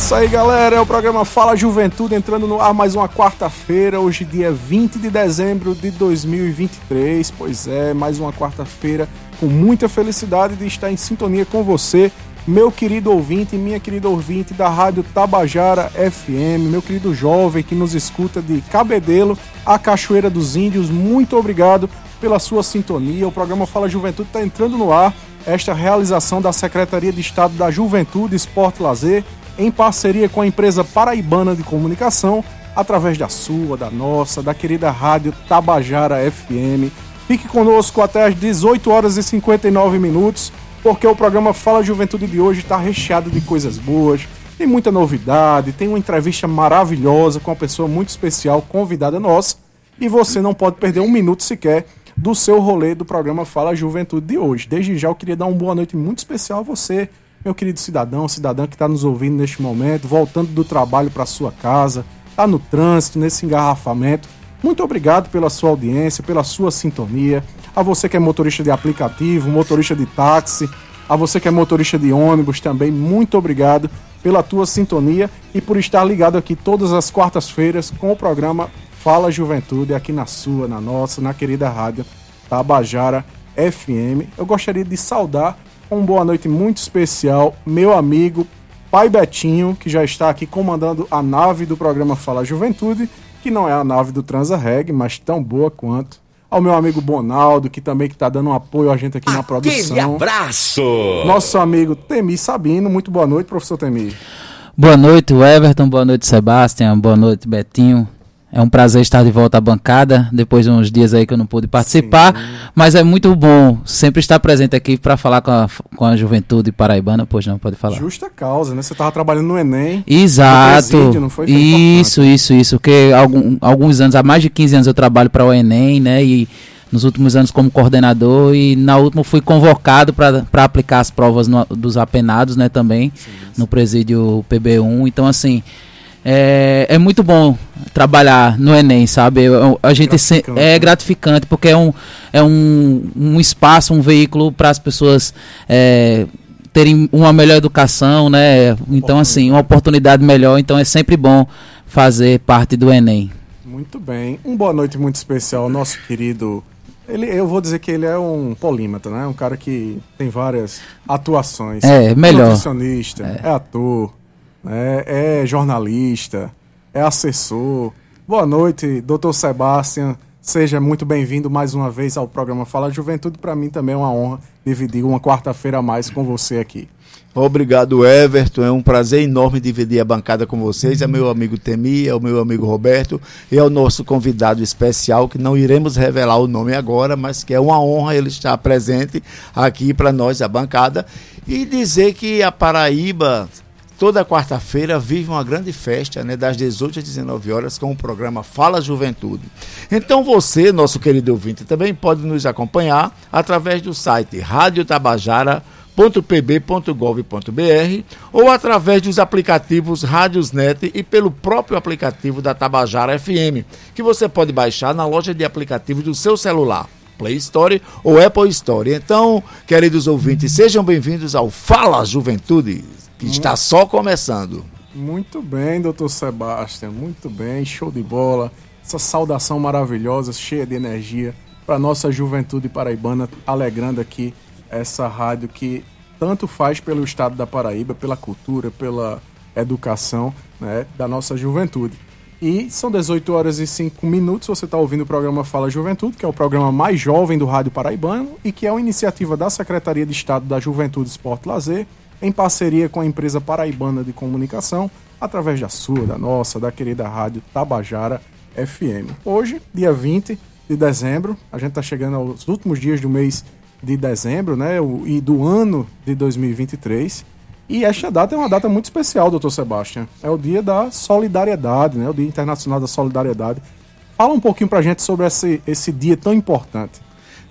Isso aí, galera. É o programa Fala Juventude entrando no ar mais uma quarta-feira, hoje, dia 20 de dezembro de 2023. Pois é, mais uma quarta-feira com muita felicidade de estar em sintonia com você meu querido ouvinte, minha querida ouvinte da Rádio Tabajara FM, meu querido jovem que nos escuta de Cabedelo a Cachoeira dos Índios, muito obrigado pela sua sintonia. O programa Fala Juventude está entrando no ar. Esta realização da Secretaria de Estado da Juventude, Esporte e Lazer, em parceria com a empresa Paraibana de Comunicação, através da sua, da nossa, da querida Rádio Tabajara FM. Fique conosco até às 18 horas e 59 minutos porque o programa Fala Juventude de hoje está recheado de coisas boas, tem muita novidade, tem uma entrevista maravilhosa com uma pessoa muito especial, convidada nossa, e você não pode perder um minuto sequer do seu rolê do programa Fala Juventude de hoje. Desde já eu queria dar uma boa noite muito especial a você, meu querido cidadão, cidadã que está nos ouvindo neste momento, voltando do trabalho para sua casa, está no trânsito, nesse engarrafamento. Muito obrigado pela sua audiência, pela sua sintonia a você que é motorista de aplicativo, motorista de táxi, a você que é motorista de ônibus também, muito obrigado pela tua sintonia e por estar ligado aqui todas as quartas-feiras com o programa Fala Juventude aqui na sua, na nossa, na querida rádio Tabajara FM. Eu gostaria de saudar uma boa noite muito especial meu amigo Pai Betinho, que já está aqui comandando a nave do programa Fala Juventude, que não é a nave do Transa Reg, mas tão boa quanto ao meu amigo Bonaldo, que também está dando um apoio a gente aqui na produção. Aquele abraço! Nosso amigo Temi Sabino. Muito boa noite, professor Temi. Boa noite, Everton. Boa noite, Sebastião. Boa noite, Betinho. É um prazer estar de volta à bancada, depois de uns dias aí que eu não pude participar, Sim. mas é muito bom sempre estar presente aqui para falar com a, com a juventude paraibana, pois não, pode falar. Justa causa, né? Você estava trabalhando no Enem. Exato. Presídio, não foi? foi isso, isso, isso, porque algum, alguns anos, há mais de 15 anos eu trabalho para o Enem, né, e nos últimos anos como coordenador e na última fui convocado para aplicar as provas no, dos apenados, né, também, sim, sim. no presídio PB1, então assim é, é muito bom trabalhar no Enem, sabe? a gente se, é gratificante porque é um, é um, um espaço, um veículo para as pessoas é, terem uma melhor educação, né? Então, assim, uma oportunidade melhor. Então, é sempre bom fazer parte do Enem. Muito bem. Um boa noite muito especial ao nosso querido. Ele, eu vou dizer que ele é um polímata, né? Um cara que tem várias atuações. É, melhor. Nutricionista, é, é ator é, é jornalista, é assessor. Boa noite, doutor Sebastião. Seja muito bem-vindo mais uma vez ao programa Fala Juventude. Para mim também é uma honra dividir uma quarta-feira a mais com você aqui. Obrigado, Everton. É um prazer enorme dividir a bancada com vocês. É meu amigo Temi, é o meu amigo Roberto e é o nosso convidado especial, que não iremos revelar o nome agora, mas que é uma honra ele estar presente aqui para nós, a bancada, e dizer que a Paraíba toda quarta-feira vive uma grande festa, né, das 18 às 19 horas, com o programa Fala Juventude. Então você, nosso querido ouvinte, também pode nos acompanhar através do site radiotabajara.pb.gov.br ou através dos aplicativos Rádiosnet e pelo próprio aplicativo da Tabajara FM, que você pode baixar na loja de aplicativos do seu celular. Play Store ou Apple Store. Então, queridos ouvintes, sejam bem-vindos ao Fala Juventude que está só começando. Muito bem, doutor Sebastião, muito bem, show de bola. Essa saudação maravilhosa, cheia de energia para nossa juventude paraibana, alegrando aqui essa rádio que tanto faz pelo estado da Paraíba, pela cultura, pela educação né, da nossa juventude. E são 18 horas e 5 minutos. Você está ouvindo o programa Fala Juventude, que é o programa mais jovem do Rádio Paraibano e que é uma iniciativa da Secretaria de Estado da Juventude, Esporte e Lazer em parceria com a empresa paraibana de comunicação, através da sua, da nossa, da querida rádio Tabajara FM. Hoje, dia 20 de dezembro, a gente está chegando aos últimos dias do mês de dezembro, né, e do ano de 2023. E esta data é uma data muito especial, doutor Sebastião. É o dia da solidariedade, né? O Dia Internacional da Solidariedade. Fala um pouquinho pra gente sobre esse, esse dia tão importante.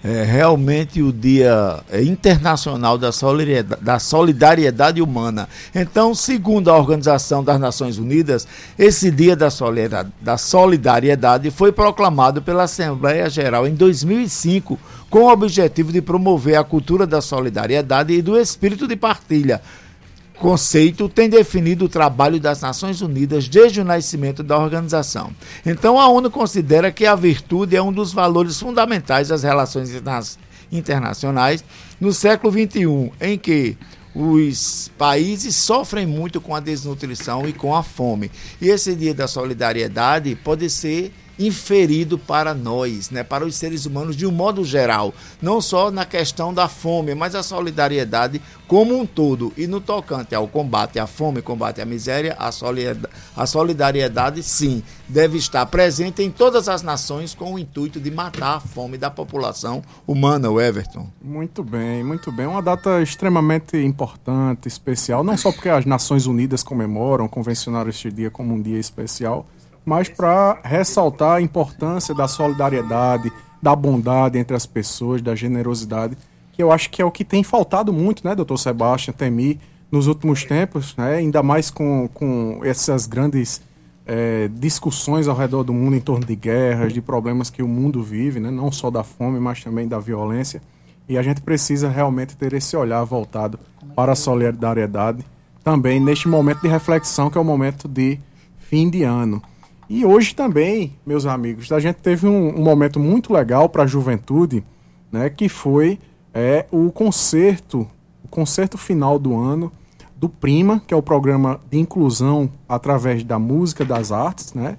É realmente o Dia Internacional da Solidariedade, da Solidariedade Humana. Então, segundo a Organização das Nações Unidas, esse Dia da Solidariedade foi proclamado pela Assembleia Geral em 2005 com o objetivo de promover a cultura da solidariedade e do espírito de partilha conceito tem definido o trabalho das Nações Unidas desde o nascimento da organização. Então, a ONU considera que a virtude é um dos valores fundamentais das relações internacionais no século XXI, em que os países sofrem muito com a desnutrição e com a fome. E esse dia da solidariedade pode ser inferido para nós, né, para os seres humanos de um modo geral, não só na questão da fome, mas a solidariedade como um todo. E no tocante ao combate à fome, combate à miséria, a solidariedade, sim deve estar presente em todas as nações com o intuito de matar a fome da população humana, o Everton. Muito bem, muito bem. Uma data extremamente importante, especial, não só porque as Nações Unidas comemoram, convencionaram este dia como um dia especial, mas para ressaltar a importância da solidariedade, da bondade entre as pessoas, da generosidade, que eu acho que é o que tem faltado muito, né, doutor Sebastião Temi, nos últimos tempos, né, ainda mais com, com essas grandes é, discussões ao redor do mundo em torno de guerras, de problemas que o mundo vive, né, não só da fome, mas também da violência. E a gente precisa realmente ter esse olhar voltado para a solidariedade, também neste momento de reflexão, que é o momento de fim de ano. E hoje também, meus amigos, a gente teve um, um momento muito legal para a juventude, né, que foi é, o concerto, o concerto final do ano do Prima, que é o programa de inclusão através da música, das artes, né?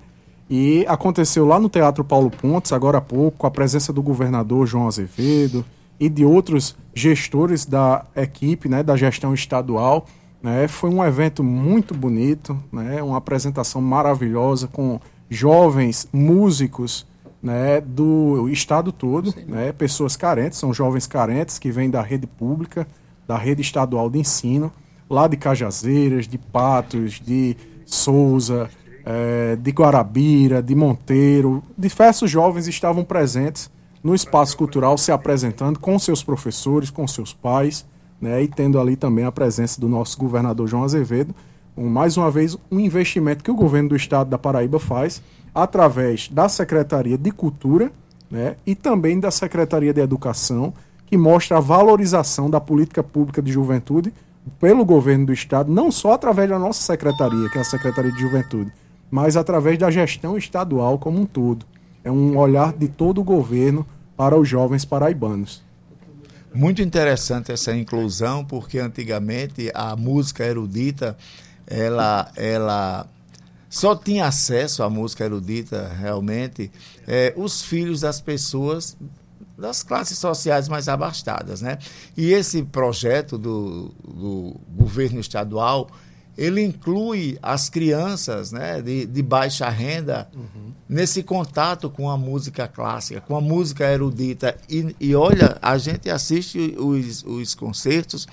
E aconteceu lá no Teatro Paulo Pontes, agora há pouco, com a presença do governador João Azevedo e de outros gestores da equipe, né, da gestão estadual. Né? Foi um evento muito bonito, né? uma apresentação maravilhosa com jovens músicos né, do estado todo, né, pessoas carentes, são jovens carentes que vêm da rede pública, da rede estadual de ensino, lá de Cajazeiras, de Patos, de Souza, é, de Guarabira, de Monteiro. Diversos jovens estavam presentes no espaço cultural se apresentando com seus professores, com seus pais né, e tendo ali também a presença do nosso governador João Azevedo. Um, mais uma vez, um investimento que o governo do estado da Paraíba faz através da Secretaria de Cultura né, e também da Secretaria de Educação, que mostra a valorização da política pública de juventude pelo governo do estado, não só através da nossa secretaria, que é a Secretaria de Juventude, mas através da gestão estadual como um todo. É um olhar de todo o governo para os jovens paraibanos. Muito interessante essa inclusão, porque antigamente a música erudita, ela, ela só tinha acesso à música erudita realmente é, os filhos das pessoas das classes sociais mais abastadas, né? E esse projeto do, do governo estadual ele inclui as crianças né, de, de baixa renda uhum. nesse contato com a música clássica, com a música erudita. E, e olha, a gente assiste os, os concertos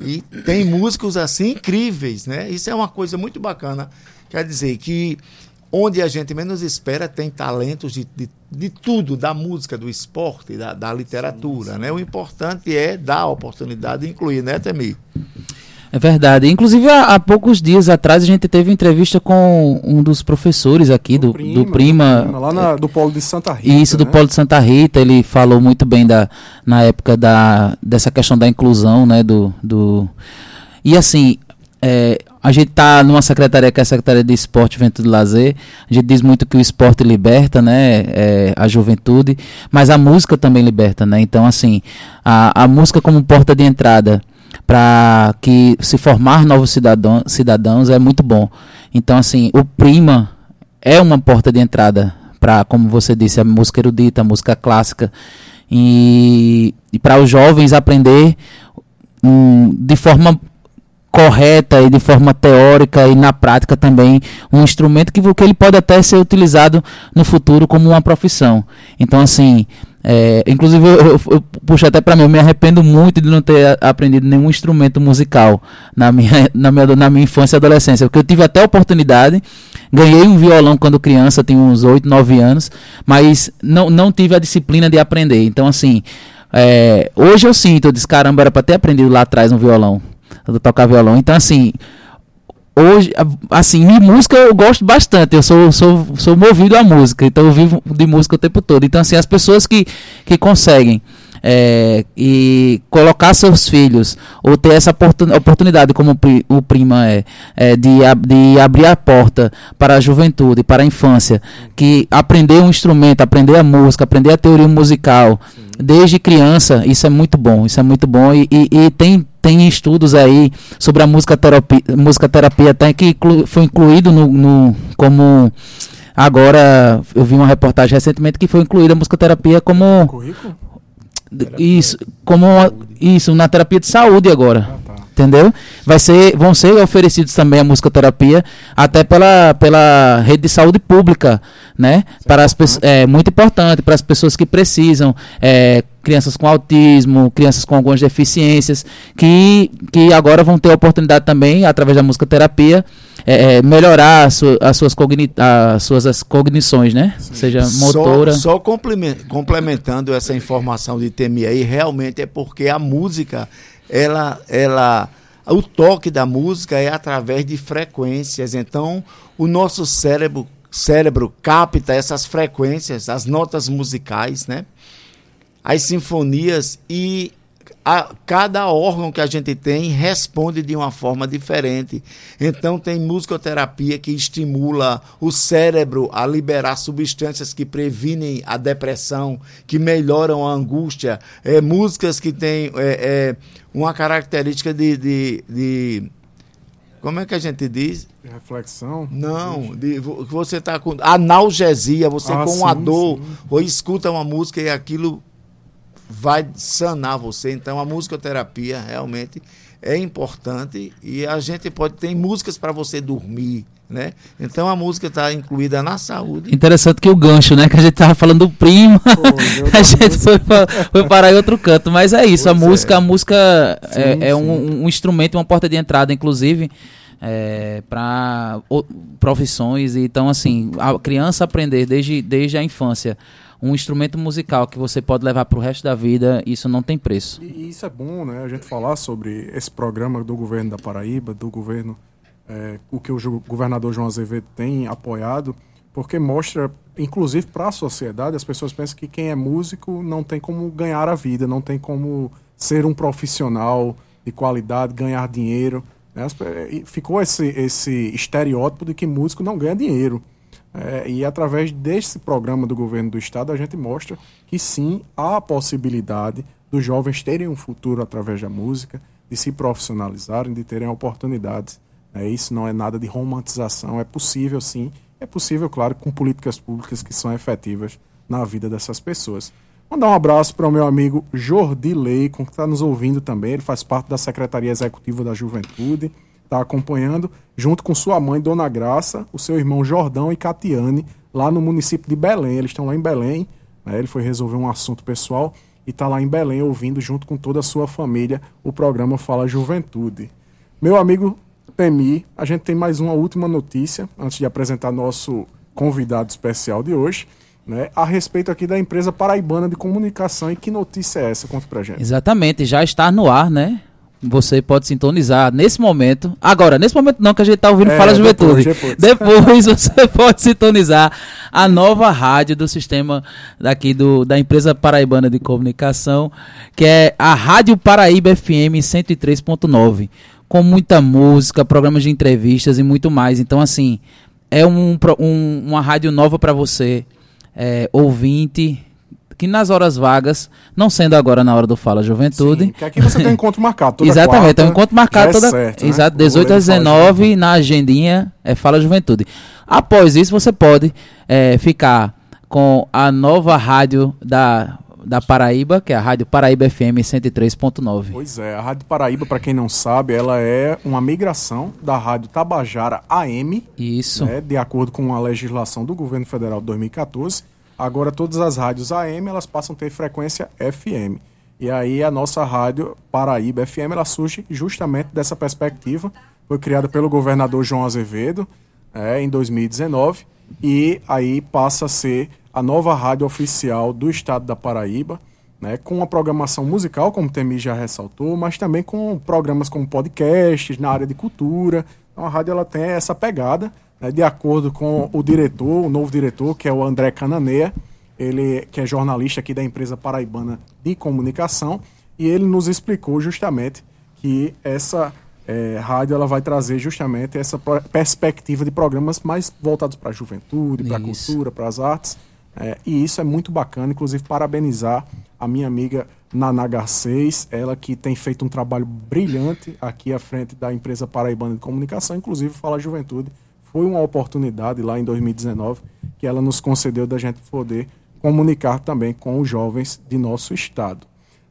e tem músicos assim incríveis, né? Isso é uma coisa muito bacana. Quer dizer que onde a gente menos espera tem talentos de, de, de tudo, da música, do esporte, da, da literatura, sim, sim. né? O importante é dar a oportunidade de incluir, né, Temi? É verdade. Inclusive, há, há, poucos dias atrás, a gente teve entrevista com um dos professores aqui do, do Prima. Do prima lá na, do Polo de Santa Rita. Isso, do né? Polo de Santa Rita. Ele falou muito bem da, na época da, dessa questão da inclusão, né? Do, do... E assim, é, a gente está numa secretaria que é a Secretaria de Esporte, Juventude e Lazer. A gente diz muito que o esporte liberta, né? É, a juventude, mas a música também liberta, né? Então, assim, a, a música como porta de entrada para que se formar novos cidadão, cidadãos é muito bom. Então, assim, o Prima é uma porta de entrada para, como você disse, a música erudita, a música clássica. E, e para os jovens aprender um, de forma correta e de forma teórica e na prática também um instrumento que, que ele pode até ser utilizado no futuro como uma profissão. Então, assim, É, inclusive, eu, eu, eu, puxo até para mim, eu me arrependo muito de não ter aprendido nenhum instrumento musical na minha, na minha, na minha infância e adolescência, porque eu tive até oportunidade, ganhei um violão quando criança, tinha uns 8, 9 anos, mas não, não tive a disciplina de aprender. Então, assim, é, hoje eu sinto, eu disse, caramba, era para ter aprendido lá atrás um violão, tocar violão. Então, assim, hoje, assim, música eu gosto bastante. Eu sou, sou, sou movido à música, então eu vivo de música o tempo todo. Então, assim, as pessoas que, que conseguem é, e colocar seus filhos ou ter essa oportunidade, como o Prima é, é de, de abrir a porta para a juventude, para a infância, que aprender um instrumento, aprender a música, aprender a teoria musical. Sim desde criança, isso é muito bom, isso é muito bom e, e, e tem tem estudos aí sobre a música terapia, música terapia até que inclu, foi incluído no, no, como agora eu vi uma reportagem recentemente que foi incluída a música terapia como currículo? isso como isso na terapia de saúde agora. Entendeu vai ser vão ser oferecidos também a musicoterapia até pela pela rede de saúde pública né? Isso para é as é muito importante para as pessoas que precisam, é, crianças com autismo, crianças com algumas deficiências, que, que agora vão ter a oportunidade também, através da música terapia, é, é melhorar as, as suas, cogni as suas as cognições, né? Sim. Seja motora. Só, só complementando essa informação de TMI aí, realmente é porque a música, ela, ela, o toque da música é através de frequências. Então, o nosso cérebro cérebro capta essas frequências, as notas musicais, né? As sinfonias e a, cada órgão que a gente tem responde de uma forma diferente. Então, tem musicoterapia que estimula o cérebro a liberar substâncias que previnem a depressão, que melhoram a angústia. É, músicas que têm é, é, uma característica de, de, de como é que a gente diz? De reflexão? Não, de, você está com analgesia, você ah, com sim, uma dor, sim. ou escuta uma música e aquilo vai sanar você. Então a musicoterapia realmente é importante e a gente pode tem músicas para você dormir, né? Então a música está incluída na saúde. Interessante que o gancho, né? Que a gente tava falando do primo, Pô, a gente foi, foi parar em outro canto, mas é isso. Pois a música, é. a música sim, é, é um, um, instrumento, uma porta de entrada, inclusive. É, para profissões então assim a criança aprender desde, desde a infância um instrumento musical que você pode levar para o resto da vida, isso não tem preço. E isso é bom, né? A gente falar sobre esse programa do governo da Paraíba, do governo é, o que o governador João Azevedo tem apoiado, porque mostra, inclusive para a sociedade, as pessoas pensam que quem é músico não tem como ganhar a vida, não tem como ser um profissional de qualidade, ganhar dinheiro. Né? Ficou esse, esse estereótipo de que músico não ganha dinheiro. É, e através desse programa do governo do estado, a gente mostra que sim, há a possibilidade dos jovens terem um futuro através da música, de se profissionalizarem, de terem oportunidades. É, isso não é nada de romantização, é possível sim. É possível, claro, com políticas públicas que são efetivas na vida dessas pessoas. Mandar um abraço para o meu amigo Jordi Leicon, que está nos ouvindo também. Ele faz parte da Secretaria Executiva da Juventude está acompanhando, junto com sua mãe, Dona Graça, o seu irmão Jordão e Catiane, lá no município de Belém. Eles estão lá em Belém, né? ele foi resolver um assunto pessoal e está lá em Belém ouvindo, junto com toda a sua família, o programa Fala Juventude. Meu amigo Temi, a gente tem mais uma última notícia, antes de apresentar nosso convidado especial de hoje. Né, a respeito aqui da empresa paraibana de comunicação. E que notícia é essa? Conta pra gente. Exatamente, já está no ar, né? você pode sintonizar nesse momento. Agora, nesse momento não, que a gente está ouvindo é, Fala Juventude. Depois, depois. depois você pode sintonizar a nova rádio do sistema daqui do, da empresa paraibana de comunicação, que é a Rádio Paraíba FM 103.9. Com muita música, programas de entrevistas e muito mais. Então, assim, é um, um uma rádio nova para você, é, ouvinte que nas horas vagas, não sendo agora na hora do Fala Juventude. Sim, que aqui você tem um encontro marcado toda Exatamente, tem um encontro marcado é toda. Certo, né? Exato, 18 a 19 na agendinha é Fala Juventude. Após isso, você pode é, ficar com a nova rádio da da Paraíba, que é a Rádio Paraíba FM 103.9. Pois é, a Rádio Paraíba, para quem não sabe, ela é uma migração da Rádio Tabajara AM. Isso. Né, de acordo com a legislação do governo federal de 2014 agora todas as rádios AM elas passam a ter frequência FM. E aí a nossa rádio Paraíba FM ela surge justamente dessa perspectiva. Foi criada pelo governador João Azevedo é, em 2019 e aí passa a ser a nova rádio oficial do estado da Paraíba, né, com uma programação musical, como o Temi já ressaltou, mas também com programas como podcasts na área de cultura. Então a rádio ela tem essa pegada, né, de acordo com o diretor, o novo diretor, que é o André Cananeia, ele que é jornalista aqui da empresa paraibana de comunicação, e ele nos explicou justamente que essa é, rádio ela vai trazer justamente essa perspectiva de programas mais voltados para a juventude, para a cultura, para as artes. É, e isso é muito bacana, inclusive parabenizar a minha amiga Naná Garcês, ela que tem feito um trabalho brilhante aqui à frente da empresa Paraibana de Comunicação, inclusive Fala Juventude. Foi uma oportunidade lá em 2019 que ela nos concedeu da gente poder comunicar também com os jovens de nosso estado.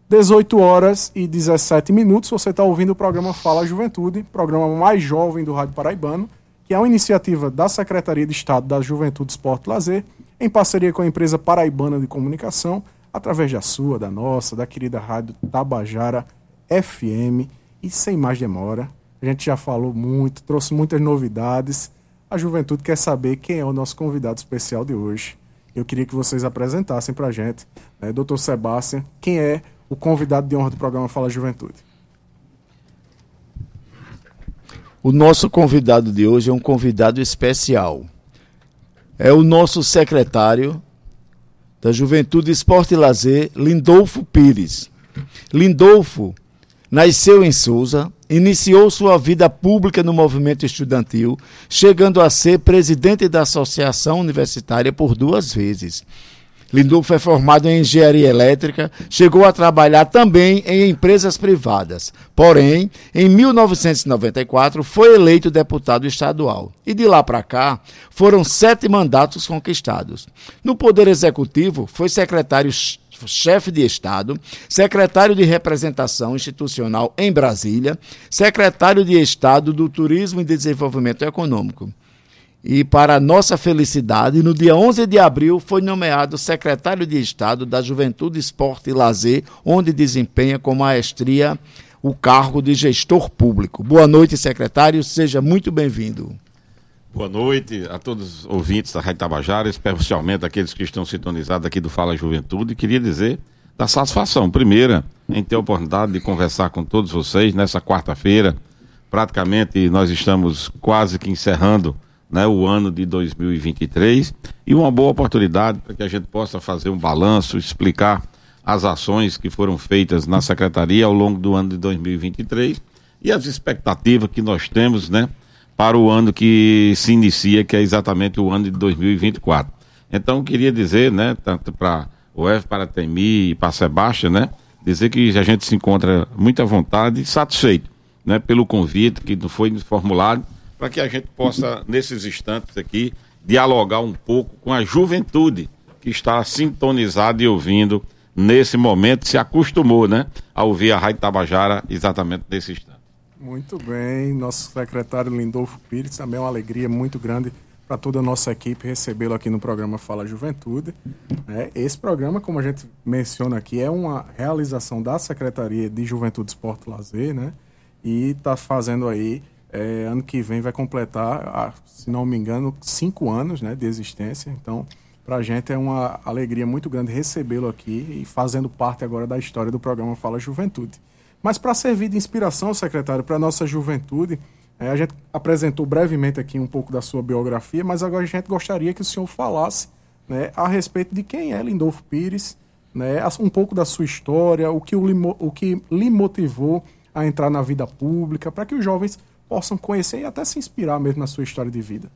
18 horas e 17 minutos, você está ouvindo o programa Fala Juventude, programa mais jovem do Rádio Paraibano, que é uma iniciativa da Secretaria de Estado da Juventude, Esporte e Lazer, em parceria com a empresa Paraibana de Comunicação, através da sua, da nossa, da querida Rádio Tabajara FM. E sem mais demora, a gente já falou muito, trouxe muitas novidades. A juventude quer saber quem é o nosso convidado especial de hoje. Eu queria que vocês apresentassem para a gente, né, doutor Sebastião, quem é o convidado de honra do programa Fala Juventude. O nosso convidado de hoje é um convidado especial. É o nosso secretário da Juventude, Esporte e Lazer, Lindolfo Pires. Lindolfo nasceu em Souza, iniciou sua vida pública no movimento estudantil, chegando a ser presidente da Associação Universitária por duas vezes. Lindolfo é formado em engenharia elétrica, chegou a trabalhar também em empresas privadas. Porém, em 1994 foi eleito deputado estadual. E de lá para cá, foram sete mandatos conquistados. No Poder Executivo, foi secretário chefe de Estado, secretário de representação institucional em Brasília, secretário de Estado do Turismo e Desenvolvimento Econômico. E, para nossa felicidade, no dia 11 de abril foi nomeado secretário de Estado da Juventude, Esporte e Lazer, onde desempenha com maestria o cargo de gestor público. Boa noite, secretário, seja muito bem-vindo. Boa noite a todos os ouvintes da Rádio Tabajara, especialmente aqueles que estão sintonizados aqui do Fala Juventude. Queria dizer da satisfação, primeira, em ter a oportunidade de conversar com todos vocês nessa quarta-feira. Praticamente nós estamos quase que encerrando né, o ano de 2023 e uma boa oportunidade para que a gente possa fazer um balanço, explicar as ações que foram feitas na secretaria ao longo do ano de 2023 e as expectativas que nós temos, né, para o ano que se inicia, que é exatamente o ano de 2024. Então, queria dizer, né, tanto para o F, para a Temi e para a Sebastião, né, dizer que a gente se encontra muito à vontade e satisfeito, né, pelo convite que foi formulado para que a gente possa, nesses instantes aqui, dialogar um pouco com a juventude que está sintonizada e ouvindo nesse momento, se acostumou, né, a ouvir a Rádio Tabajara exatamente nesse instante. Muito bem, nosso secretário Lindolfo Pires, também é uma alegria muito grande para toda a nossa equipe recebê-lo aqui no programa Fala Juventude. É, esse programa, como a gente menciona aqui, é uma realização da Secretaria de Juventude, Esporte e Lazer, né? E está fazendo aí é, ano que vem vai completar, se não me engano, cinco anos né, de existência. Então, para a gente é uma alegria muito grande recebê-lo aqui e fazendo parte agora da história do programa Fala Juventude. Mas para servir de inspiração, secretário, para a nossa juventude, é, a gente apresentou brevemente aqui um pouco da sua biografia, mas agora a gente gostaria que o senhor falasse né, a respeito de quem é Lindolfo Pires, né, um pouco da sua história, o que, o, o que lhe motivou a entrar na vida pública, para que os jovens possam conhecer e até se inspirar mesmo na sua história de vida.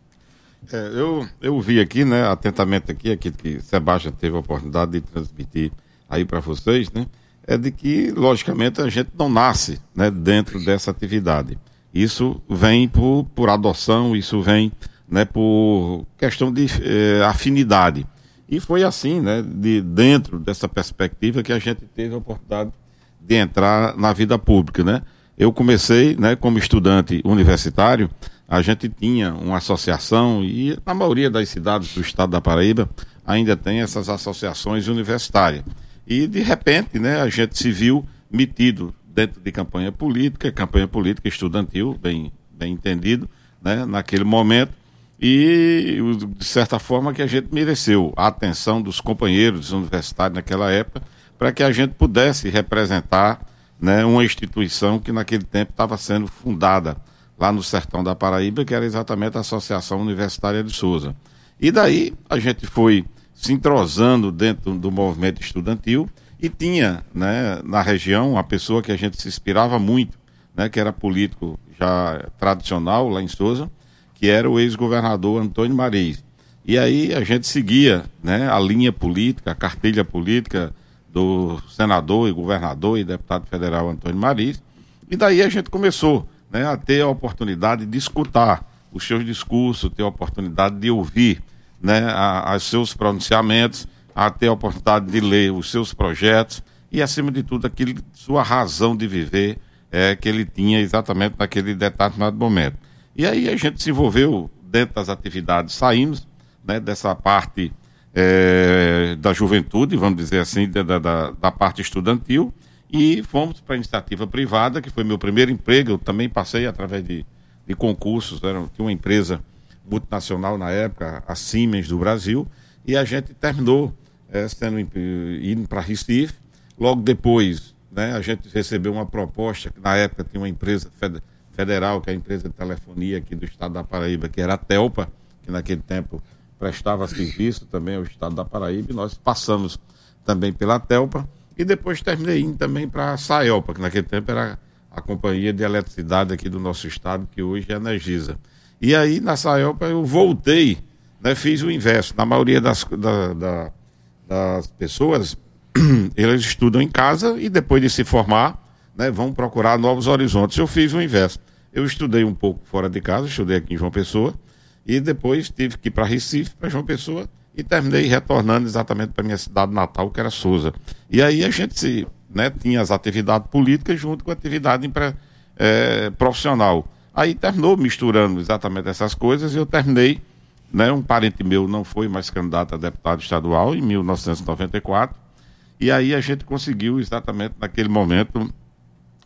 É, eu, eu vi aqui, né, atentamente aqui, aqui que Sebastião teve a oportunidade de transmitir aí para vocês, né, é de que, logicamente, a gente não nasce né, dentro dessa atividade. Isso vem por, por adoção, isso vem né, por questão de eh, afinidade. E foi assim, né, de, dentro dessa perspectiva, que a gente teve a oportunidade de entrar na vida pública, né? Eu comecei, né, como estudante universitário, a gente tinha uma associação e na maioria das cidades do estado da Paraíba, ainda tem essas associações universitárias. E, de repente, né, a gente se viu metido dentro de campanha política, campanha política estudantil, bem, bem entendido, né, naquele momento, e, de certa forma, que a gente mereceu a atenção dos companheiros universitários naquela época, para que a gente pudesse representar né, uma instituição que naquele tempo estava sendo fundada lá no sertão da Paraíba, que era exatamente a Associação Universitária de Souza. E daí a gente foi se entrosando dentro do movimento estudantil e tinha né, na região uma pessoa que a gente se inspirava muito, né, que era político já tradicional lá em Souza, que era o ex-governador Antônio Maris. E aí a gente seguia né, a linha política, a cartilha política do senador e governador e deputado federal Antônio Maris, e daí a gente começou né, a ter a oportunidade de escutar os seus discursos, ter a oportunidade de ouvir né, a, seus pronunciamentos, a ter a oportunidade de ler os seus projetos e, acima de tudo, aquele, sua razão de viver é, que ele tinha exatamente naquele determinado momento. E aí a gente se envolveu dentro das atividades, saímos né, dessa parte é, da juventude, vamos dizer assim, da, da, da parte estudantil, e fomos para a iniciativa privada, que foi meu primeiro emprego. Eu também passei através de, de concursos, era, tinha uma empresa multinacional na época, a Siemens do Brasil, e a gente terminou é, sendo, indo para Recife. Logo depois, né, a gente recebeu uma proposta, que na época tinha uma empresa federal, que é a empresa de telefonia aqui do estado da Paraíba, que era a Telpa, que naquele tempo prestava serviço também ao estado da Paraíba, e nós passamos também pela Telpa, e depois terminei indo também para a Saelpa, que naquele tempo era a companhia de eletricidade aqui do nosso estado, que hoje é a Energisa. E aí, na Saelpa, eu voltei, né, fiz o inverso. Na maioria das, da, da, das pessoas, eles estudam em casa e depois de se formar, né, vão procurar novos horizontes. Eu fiz o inverso. Eu estudei um pouco fora de casa, estudei aqui em João Pessoa, e depois tive que ir para Recife, para João Pessoa, e terminei retornando exatamente para minha cidade natal, que era Souza. E aí a gente se, né, tinha as atividades políticas junto com a atividade é, profissional. Aí terminou misturando exatamente essas coisas e eu terminei, né, um parente meu não foi mais candidato a deputado estadual em 1994, e aí a gente conseguiu exatamente naquele momento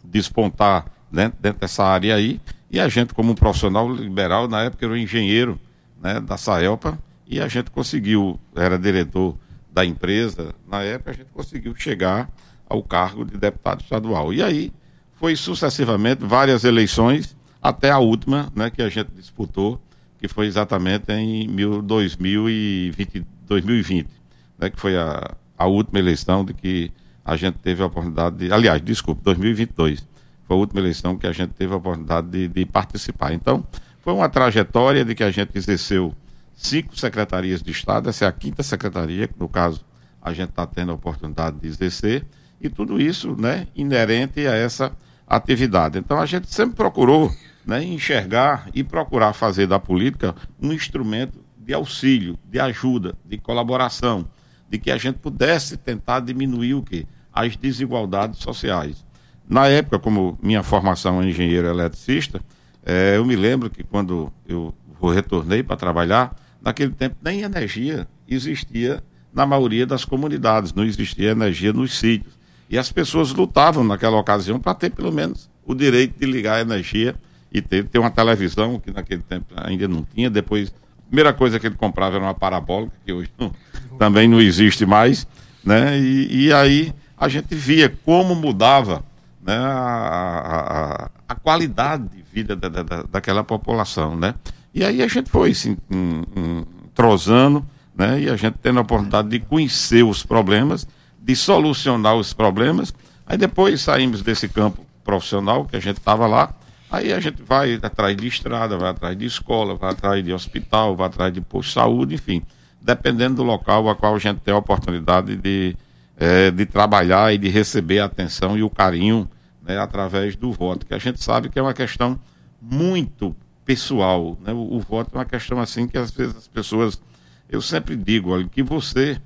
despontar né, dentro dessa área aí, e a gente como um profissional liberal, na época era engenheiro né, da Saelpa, e a gente conseguiu, era diretor da empresa, na época a gente conseguiu chegar ao cargo de deputado estadual. E aí foi sucessivamente várias eleições, até a última, né, que a gente disputou, que foi exatamente em 2020, 2020 né, que foi a, a última eleição de que a gente teve a oportunidade de, aliás, desculpe, 2022, foi a última eleição que a gente teve a oportunidade de, de participar. Então, foi uma trajetória de que a gente exerceu cinco secretarias de Estado, essa é a quinta secretaria, que no caso a gente está tendo a oportunidade de exercer, e tudo isso né, inerente a essa atividade. Então a gente sempre procurou né, enxergar e procurar fazer da política um instrumento de auxílio, de ajuda, de colaboração, de que a gente pudesse tentar diminuir o que? As desigualdades sociais. Na época, como minha formação é engenheiro eletricista, é, eu me lembro que quando eu retornei para trabalhar, naquele tempo nem energia existia na maioria das comunidades, não existia energia nos sítios. E as pessoas lutavam naquela ocasião para ter pelo menos o direito de ligar a energia e ter, ter uma televisão, que naquele tempo ainda não tinha. Depois, a primeira coisa que ele comprava era uma parabólica, que hoje não, também não existe mais. Né? E, e, aí a gente via como mudava né, a, a, a qualidade de vida da, da, daquela população. Né? E aí a gente foi se um, trozando né, e a gente tendo a oportunidade de conhecer os problemas, de solucionar os problemas. Aí depois saímos desse campo profissional que a gente estava lá Aí a gente vai atrás de estrada, vai atrás de escola, vai atrás de hospital, vai atrás de posto de saúde, enfim, dependendo do local a qual a gente tem a oportunidade de, é, de trabalhar e de receber a atenção e o carinho né, através do voto, que a gente sabe que é uma questão muito pessoal. Né? O, o, voto é uma questão assim que às vezes as pessoas. Eu sempre digo, olha, que você,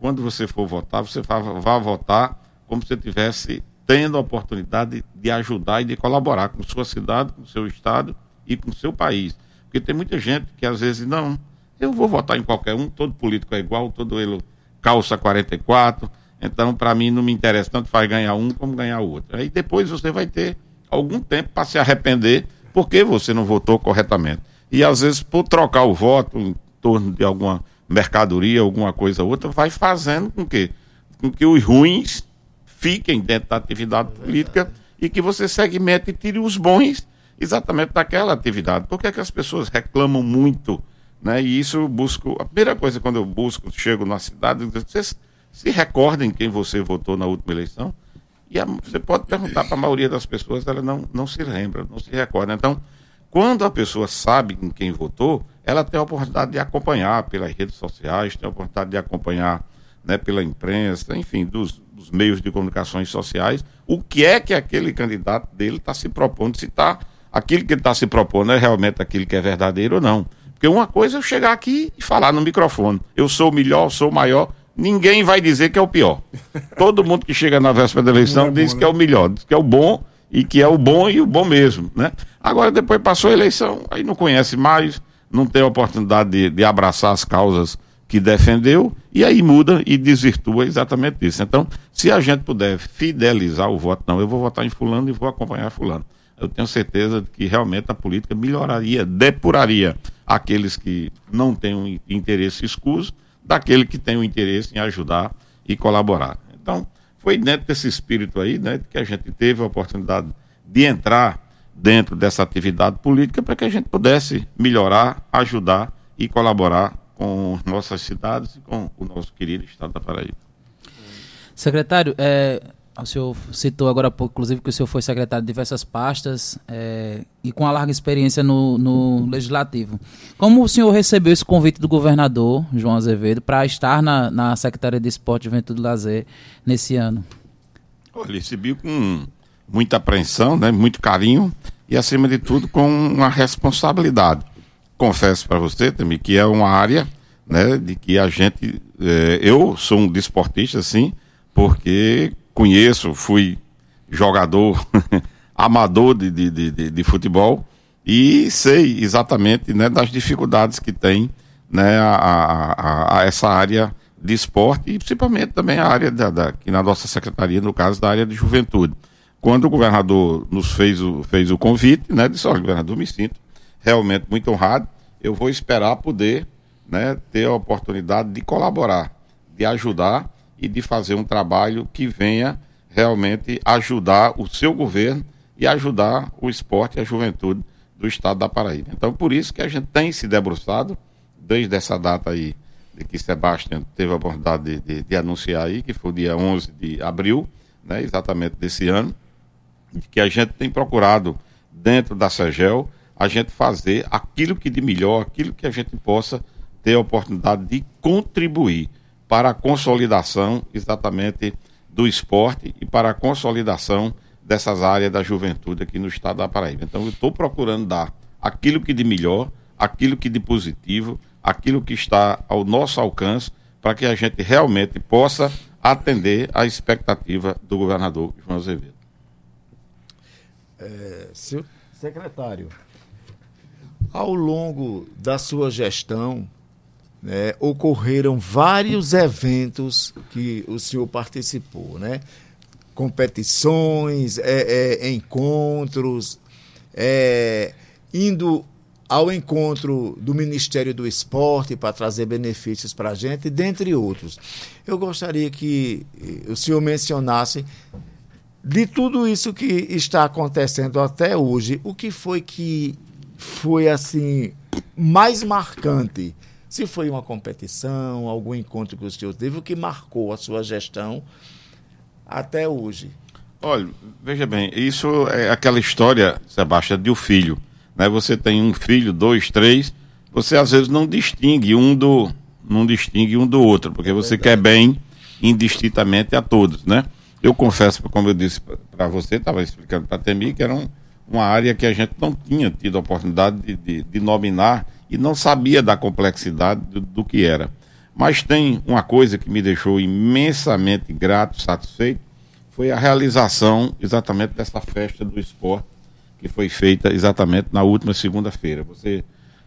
quando você for votar, você vá, vá votar como se tivesse tendo a oportunidade de ajudar e de colaborar com sua cidade, com seu estado e com seu país. Porque tem muita gente que às vezes não Eu vou votar em qualquer um, todo político é igual, todo ele calça 44. Então, para mim, não me interessa tanto faz ganhar um como ganhar outro. Aí depois você vai ter algum tempo para se arrepender porque você não votou corretamente. E às vezes, por trocar o voto em torno de alguma mercadoria, alguma coisa ou outra, vai fazendo com que, com que os ruins fiquem dentro da atividade política e que você segmente e tire os bons exatamente daquela atividade. Por que, é que as pessoas reclamam muito? Né? E isso eu busco. A primeira coisa quando eu busco, chego na cidade, vocês se recordem quem você votou na última eleição. E a, você pode perguntar para a maioria das pessoas, ela não, não se lembra, não se recorda. Então, quando a pessoa sabe em quem votou, ela tem a oportunidade de acompanhar pelas redes sociais, tem a oportunidade de acompanhar né, pela imprensa, enfim, dos, dos meios de comunicações sociais, o que é que aquele candidato dele está se propondo, se está aquilo que ele está se propondo é realmente aquilo que é verdadeiro ou não. Porque uma coisa é eu chegar aqui e falar no microfone, eu sou o melhor, sou o maior, ninguém vai dizer que é o pior. Todo mundo que chega na véspera da eleição é diz bom, que né? é o melhor, diz que é o bom e que é o bom e o bom mesmo, né? Agora, depois passou a eleição, aí não conhece mais, não tem a oportunidade de, de abraçar as causas que defendeu, e aí muda e desvirtua exatamente isso. Então, se a gente puder fidelizar o voto, não, eu vou votar em fulano e vou acompanhar fulano eu tenho certeza de que realmente a política melhoraria, depuraria aqueles que não têm um interesse escuso daquele que tem o interesse em ajudar e colaborar. Então, foi dentro desse espírito aí né, que a gente teve a oportunidade de entrar dentro dessa atividade política para que a gente pudesse melhorar, ajudar e colaborar com nossas cidades e com o nosso querido estado da Paraíba. Secretário, é, o senhor citou agora há pouco, inclusive, que o senhor foi secretário de diversas pastas é, e com a larga experiência no, no, Legislativo. Como o senhor recebeu esse convite do governador, João Azevedo, para estar na, na Secretaria de Esporte, Juventude e Lazer nesse ano? Olha, recebi com muita apreensão, né, muito carinho e, acima de tudo, com uma responsabilidade. Confesso para você, Temi, que é uma área né, de que a gente. É, eu sou um desportista, sim, porque conheço, fui jogador amador de, de, de, de, futebol e sei exatamente né, das dificuldades que tem né, a, a, a, essa área de esporte e principalmente também a área da, da, que na nossa secretaria, no caso da área de juventude. Quando o governador nos fez o, fez o convite, né, disse, olha, governador, me sinto realmente muito honrado, eu vou esperar poder né, ter a oportunidade de colaborar, de ajudar e de fazer um trabalho que venha realmente ajudar o seu governo e ajudar o esporte e a juventude do estado da Paraíba. Então, por isso que a gente tem se debruçado, desde essa data aí, de que Sebastião teve a oportunidade de, de, de anunciar aí, que foi o dia 11 de abril, né, exatamente desse ano, de que a gente tem procurado, dentro da SEGEL, a gente fazer aquilo que de melhor, aquilo que a gente possa ter a oportunidade de contribuir para a consolidação exatamente do esporte e para a consolidação dessas áreas da juventude aqui no estado da Paraíba. Então, eu estou procurando dar aquilo que de melhor, aquilo que de positivo, aquilo que está ao nosso alcance, para que a gente realmente possa atender a expectativa do governador João Azevedo. É, secretário, ao longo da sua gestão, né, ocorreram vários eventos que o senhor participou, né? Competições, é, é, encontros, é, indo ao encontro do Ministério do Esporte para trazer benefícios para a gente, dentre outros. Eu gostaria que o senhor mencionasse de tudo isso que está acontecendo até hoje, o que foi que foi assim mais marcante se foi uma competição, algum encontro que o senhor teve, o que marcou a sua gestão até hoje? Olha, veja bem, isso é aquela história, Sebastião, de um filho. Né? Você tem um filho, dois, três, você às vezes não distingue um do, não distingue um do outro, porque você Verdade. quer bem indistintamente a todos, né? Eu confesso, como eu disse para você, estava explicando para a Temi, que era um, uma área que a gente não tinha tido a oportunidade de, de, de nominar e não sabia da complexidade do, do, que era. Mas tem uma coisa que me deixou imensamente grato, satisfeito, foi a realização exatamente dessa festa do esporte que foi feita exatamente na última segunda-feira. Você,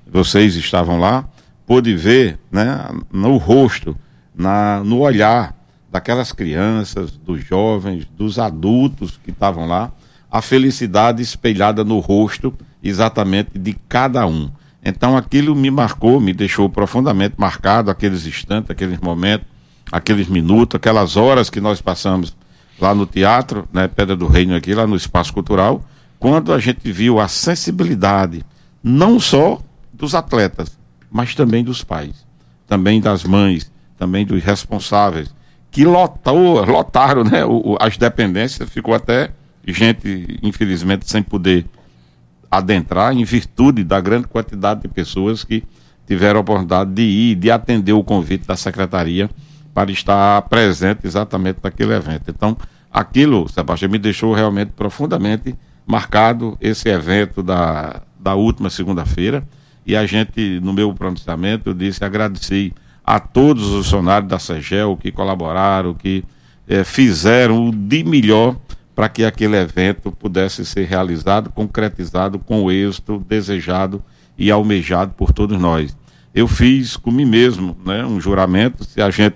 vocês estavam lá, pôde ver né, no rosto, na, no olhar daquelas crianças, dos jovens, dos adultos que estavam lá, a felicidade espelhada no rosto exatamente de cada um. Então aquilo me marcou, me deixou profundamente marcado, aqueles instantes, aqueles momentos, aqueles minutos, aquelas horas que nós passamos lá no teatro, né, Pedra do Reino aqui, lá no Espaço Cultural, quando a gente viu a sensibilidade, não só dos atletas, mas também dos pais, também das mães, também dos responsáveis, que lotou, lotaram né, o, as dependências, ficou até gente, infelizmente, sem poder adentrar, em virtude da grande quantidade de pessoas que tiveram a oportunidade de ir, de atender o convite da secretaria para estar presente exatamente naquele evento. Então, aquilo, Sebastião, me deixou realmente profundamente marcado esse evento da, da última segunda-feira. E a gente, no meu pronunciamento, eu disse, agradeci a todos os funcionários da SEGEL que colaboraram, que eh, fizeram o de melhor para que aquele evento pudesse ser realizado, concretizado com o êxito desejado e almejado por todos nós. Eu fiz com mim mesmo né, um juramento, se a gente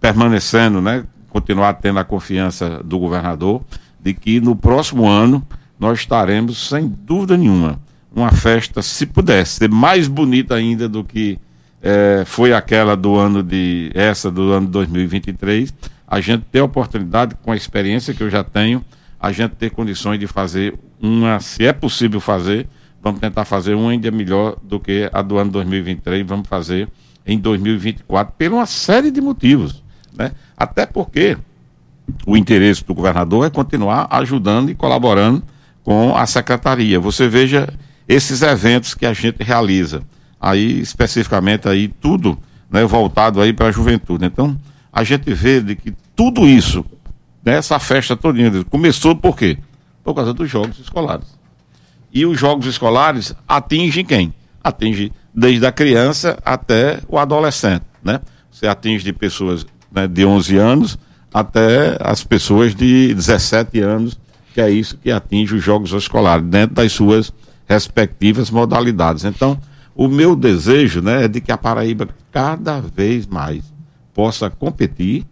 permanecendo, né, continuar tendo a confiança do governador, de que no próximo ano nós estaremos, sem dúvida nenhuma, uma festa, se pudesse, ser mais bonita ainda do que é, foi aquela do ano de essa do ano de 2023, a gente ter a oportunidade, com a experiência que eu já tenho, a gente ter condições de fazer uma, se é possível fazer, vamos tentar fazer uma ainda melhor do que a do ano 2023, vamos fazer em 2024, por uma série de motivos. Né? Até porque o interesse do governador é continuar ajudando e colaborando com a secretaria. Você veja esses eventos que a gente realiza, aí especificamente aí tudo né, voltado aí para a juventude. Então, a gente vê de que tudo isso, nessa festa toda, começou por quê? Por causa dos jogos escolares. E os jogos escolares atingem quem? Atinge desde a criança até o adolescente, né? Você atinge de pessoas né, de 11 anos até as pessoas de 17 anos, que é isso que atinge os jogos escolares, dentro das suas respectivas modalidades. Então, o meu desejo né, é de que a Paraíba cada vez mais possa competir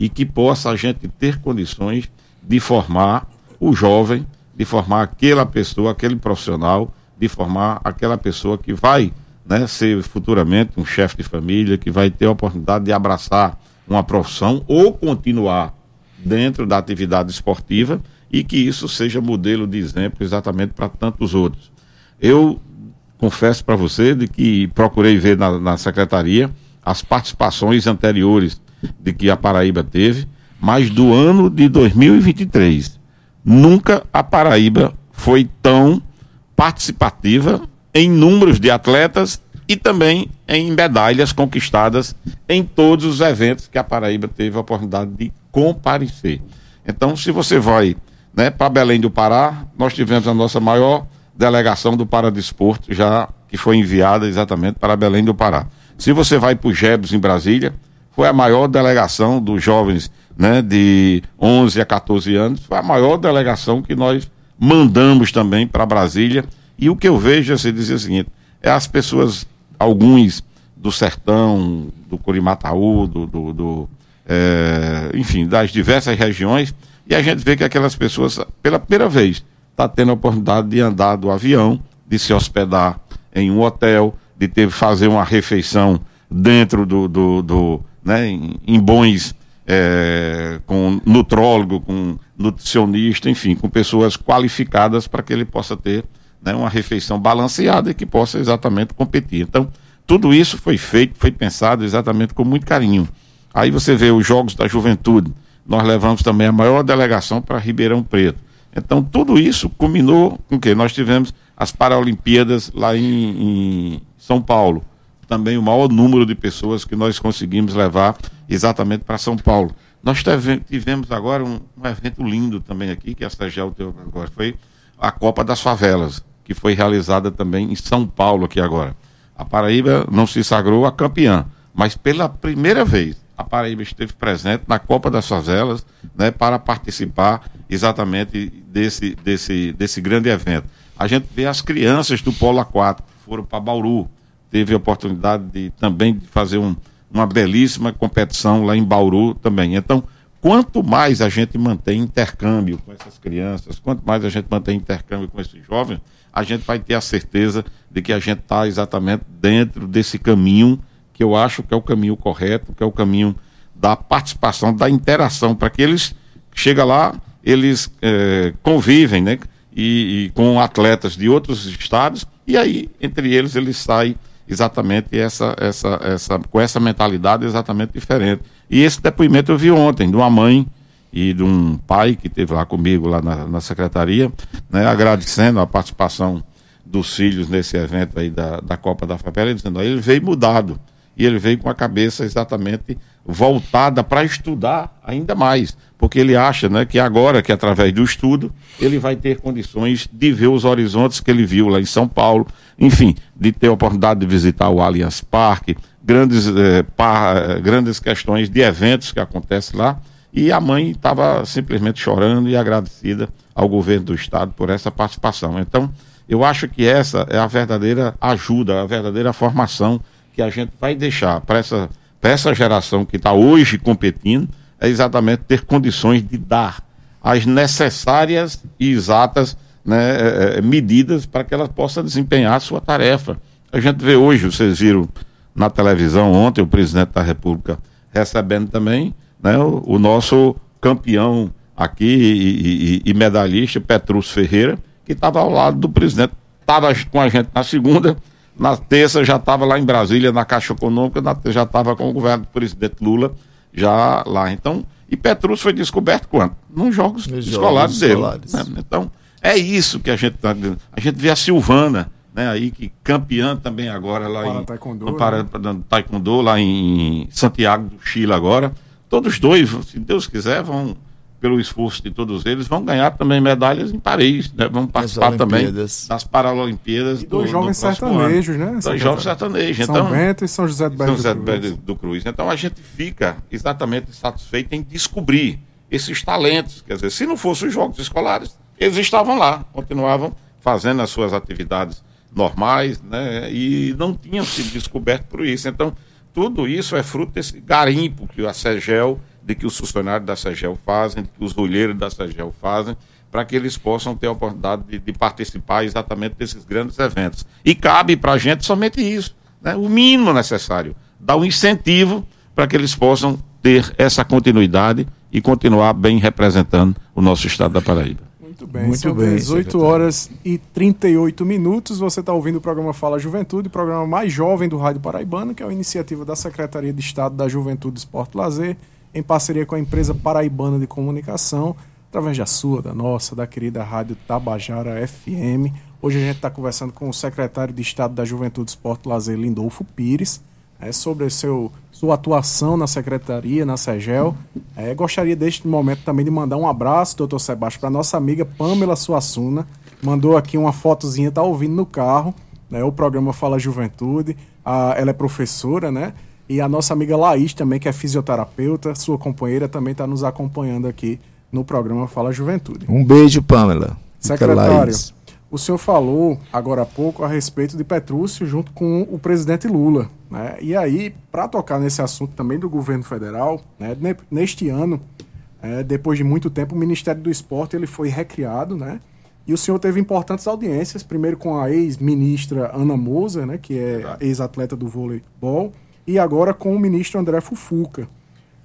e que possa a gente ter condições de formar o jovem, de formar aquela pessoa, aquele profissional, de formar aquela pessoa que vai né, ser futuramente um chefe de família, que vai ter a oportunidade de abraçar uma profissão ou continuar dentro da atividade esportiva e que isso seja modelo de exemplo exatamente para tantos outros. Eu confesso para você de que procurei ver na, na secretaria as participações anteriores de que a Paraíba teve, mas do ano de 2023 nunca a Paraíba foi tão participativa em números de atletas e também em medalhas conquistadas em todos os eventos que a Paraíba teve a oportunidade de comparecer. Então, se você vai né, para Belém do Pará, nós tivemos a nossa maior delegação do Paradesporto, já que foi enviada exatamente para Belém do Pará. Se você vai para o Gebs, em Brasília, foi a maior delegação dos jovens né, de 11 a 14 anos, foi a maior delegação que nós mandamos também para Brasília. E o que eu vejo é se dizer o seguinte: é as pessoas alguns do sertão, do Curimataú, do, do, do é, enfim, das diversas regiões, e a gente vê que aquelas pessoas, pela primeira vez, está tendo a oportunidade de andar do avião, de se hospedar em um hotel, de ter fazer uma refeição dentro do, do, do né, em, em bons é, com nutrólogo, com nutricionista, enfim, com pessoas qualificadas para que ele possa ter né, uma refeição balanceada e que possa exatamente competir. Então, tudo isso foi feito, foi pensado exatamente com muito carinho. Aí você vê os Jogos da Juventude, nós levamos também a maior delegação para Ribeirão Preto. Então, tudo isso culminou com que nós tivemos as Paralimpíadas lá em, em São Paulo. Também o maior número de pessoas que nós conseguimos levar exatamente para São Paulo. Nós tivemos agora um, um, evento lindo também aqui, que a Sagel teve agora, foi a Copa das Favelas que foi realizada também em São Paulo aqui agora. A Paraíba não se sagrou a campeã, mas pela primeira vez a Paraíba esteve presente na Copa das Favelas, né, para participar exatamente desse, desse, desse grande evento. A gente vê as crianças do Polo Aquático, foram para Bauru, teve a oportunidade de também de fazer um, uma belíssima competição lá em Bauru também. Então, quanto mais a gente mantém intercâmbio com essas crianças, quanto mais a gente mantém intercâmbio com esses jovens, a gente vai ter a certeza de que a gente está exatamente dentro desse caminho que eu acho que é o caminho correto, que é o caminho da participação, da interação, para que eles chega lá, eles é, convivem, né? E, e, com atletas de outros estados e aí entre eles eles saem exatamente essa, essa, essa, com essa mentalidade exatamente diferente. E esse depoimento eu vi ontem de uma mãe e de um pai que esteve lá comigo lá na, na secretaria, né, agradecendo a participação dos filhos nesse evento aí da, da Copa da Favela, dizendo ele veio mudado e ele veio com a cabeça exatamente voltada para estudar ainda mais, porque ele acha né, que agora, que através do estudo, ele vai ter condições de ver os horizontes que ele viu lá em São Paulo, enfim, de ter a oportunidade de visitar o Allianz Parque, grandes, eh, par, grandes questões de eventos que acontecem lá, e a mãe estava simplesmente chorando e agradecida ao governo do estado por essa participação. Então, eu acho que essa é a verdadeira ajuda, a verdadeira formação que a gente vai deixar para essa, essa geração que está hoje competindo, é exatamente ter condições de dar as necessárias e exatas né, é, é, medidas para que ela possa desempenhar a sua tarefa. A gente vê hoje, vocês viram na televisão ontem, o presidente da República recebendo também né, o, o nosso campeão aqui e, e, e medalhista, Petrus Ferreira, que estava ao lado do presidente. Estava com a gente na segunda, na terça já estava lá em Brasília, na Caixa Econômica, na, já estava com o governo do presidente Lula já lá. Então, e Petrus foi descoberto quando? Nos jogos, Nos escolares, dele. Escolares. Né? Então, é isso que a gente está A gente vê a Silvana, né, aí, que campeã também agora lá para em. Taekwondo, no, para, né? Taekwondo, lá em Santiago do Chile agora. Todos dois, se Deus quiser, vão pelo esforço de todos eles, vão ganhar também medalhas em Paris, né? Vão participar também das Paralimpíadas. E dois do, jovens do sertanejos, ano. né? Dois jovens sertanejos. São então, Bento e São José do, São José do, Cruz. do Cruz. Então a gente fica exatamente satisfeito em descobrir esses talentos. Quer dizer, se não fossem os jogos escolares, eles estavam lá, continuavam fazendo as suas atividades normais, né? E não tinham sido descobertos por isso. Então, tudo isso é fruto desse garimpo que a SEGEL de que os funcionários da SEGEL fazem, de que os olheiros da SEGEL fazem, para que eles possam ter a oportunidade de, de, participar exatamente desses grandes eventos. E cabe para a gente somente isso, né? o mínimo necessário, dar um incentivo para que eles possam ter essa continuidade e continuar bem representando o nosso estado da Paraíba. Muito bem, Muito são bem, 18 secretário. horas e 38 minutos. Você está ouvindo o programa Fala Juventude, o programa mais jovem do Rádio Paraibano, que é uma iniciativa da Secretaria de Estado da Juventude, Esporte e Lazer em parceria com a empresa paraibana de comunicação, através da sua, da nossa, da querida rádio Tabajara FM. Hoje a gente está conversando com o secretário de Estado da Juventude, Esporte e Lazer, Lindolfo Pires, é, sobre seu, sua atuação na secretaria, na SEGEL. É, gostaria deste momento também de mandar um abraço, doutor Sebastião, para nossa amiga Pamela Suassuna. Mandou aqui uma fotozinha, está ouvindo no carro, né, o programa Fala Juventude. A, ela é professora, né? E a nossa amiga Laís também, que é fisioterapeuta, sua companheira, também está nos acompanhando aqui no programa Fala Juventude. Um beijo, Pamela. Secretário, o senhor falou agora há pouco a respeito de Petrúcio junto com o presidente Lula. Né? E aí, para tocar nesse assunto também do governo federal, né, neste ano, é, depois de muito tempo, o Ministério do Esporte ele foi recriado, né? E o senhor teve importantes audiências, primeiro com a ex-ministra Ana Moser, né, que é ex-atleta do voleibol, e agora com o ministro André Fufuca.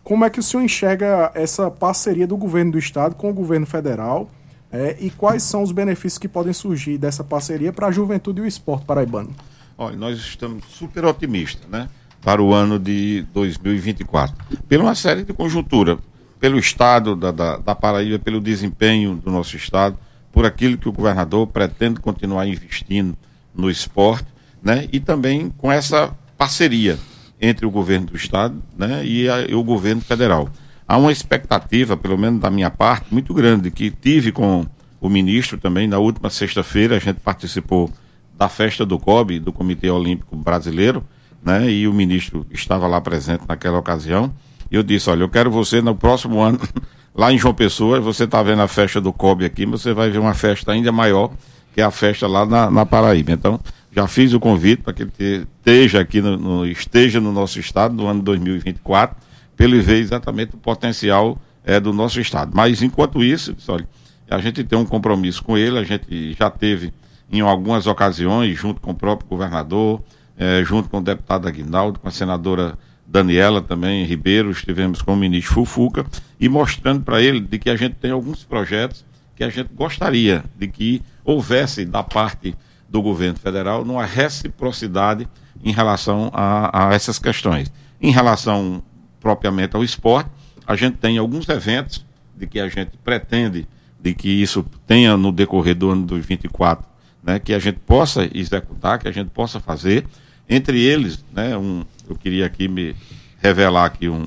Como é que o senhor enxerga essa parceria do governo do estado com o governo federal é, e quais são os benefícios que podem surgir dessa parceria para a juventude e o esporte paraibano? Olha, nós estamos super otimistas, né? Para o ano de 2024. Pela uma série de conjuntura, pelo estado da, da, da Paraíba, pelo desempenho do nosso estado, por aquilo que o governador pretende continuar investindo no esporte, né? E também com essa parceria entre o governo do estado né, e, a, e, o governo federal. Há uma expectativa, pelo menos da minha parte, muito grande, que tive com o ministro também, na última sexta-feira, a gente participou da festa do COB, do Comitê Olímpico Brasileiro, né, e o ministro estava lá presente naquela ocasião. E eu disse: olha, eu quero você no próximo ano, lá em João Pessoa, você está vendo a festa do COB aqui, mas você vai ver uma festa ainda maior, que é a festa lá na, na Paraíba. Então, já fiz o convite para que ele esteja aqui no, no, esteja no nosso estado no ano 2024, para ele ver exatamente o potencial é, do nosso estado. Mas enquanto isso, olha, a gente tem um compromisso com ele, a gente já teve em algumas ocasiões, junto com o próprio governador, é, junto com o deputado Aguinaldo, com a senadora Daniela também, Ribeiro, estivemos com o ministro Fufuca, e mostrando para ele de que a gente tem alguns projetos que a gente gostaria de que houvesse da parte do governo federal numa reciprocidade em relação a, a essas questões. Em relação propriamente ao esporte, a gente tem alguns eventos de que a gente pretende de que isso tenha no decorrer do ano 2024, né, que a gente possa executar, que a gente possa fazer. Entre eles, né, um, eu queria aqui me revelar aqui um,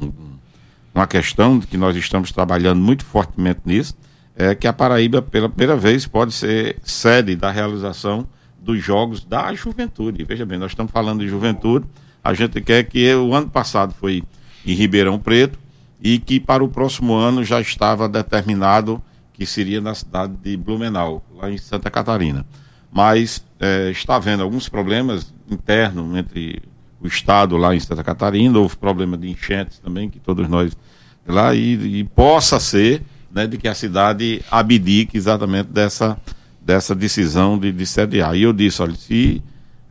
um, uma questão que nós estamos trabalhando muito fortemente nisso, é que a Paraíba, pela primeira vez, pode ser sede da realização dos Jogos da Juventude. Veja bem, nós estamos falando de juventude, a gente quer que o ano passado foi em Ribeirão Preto e que para o próximo ano já estava determinado que seria na cidade de Blumenau, lá em Santa Catarina. Mas é, está havendo alguns problemas internos entre o Estado lá em Santa Catarina, houve problema de enchentes também, que todos nós lá, e, e possa ser né, de que a cidade abdique exatamente dessa, dessa decisão de, de sediar. E eu disse, olha, se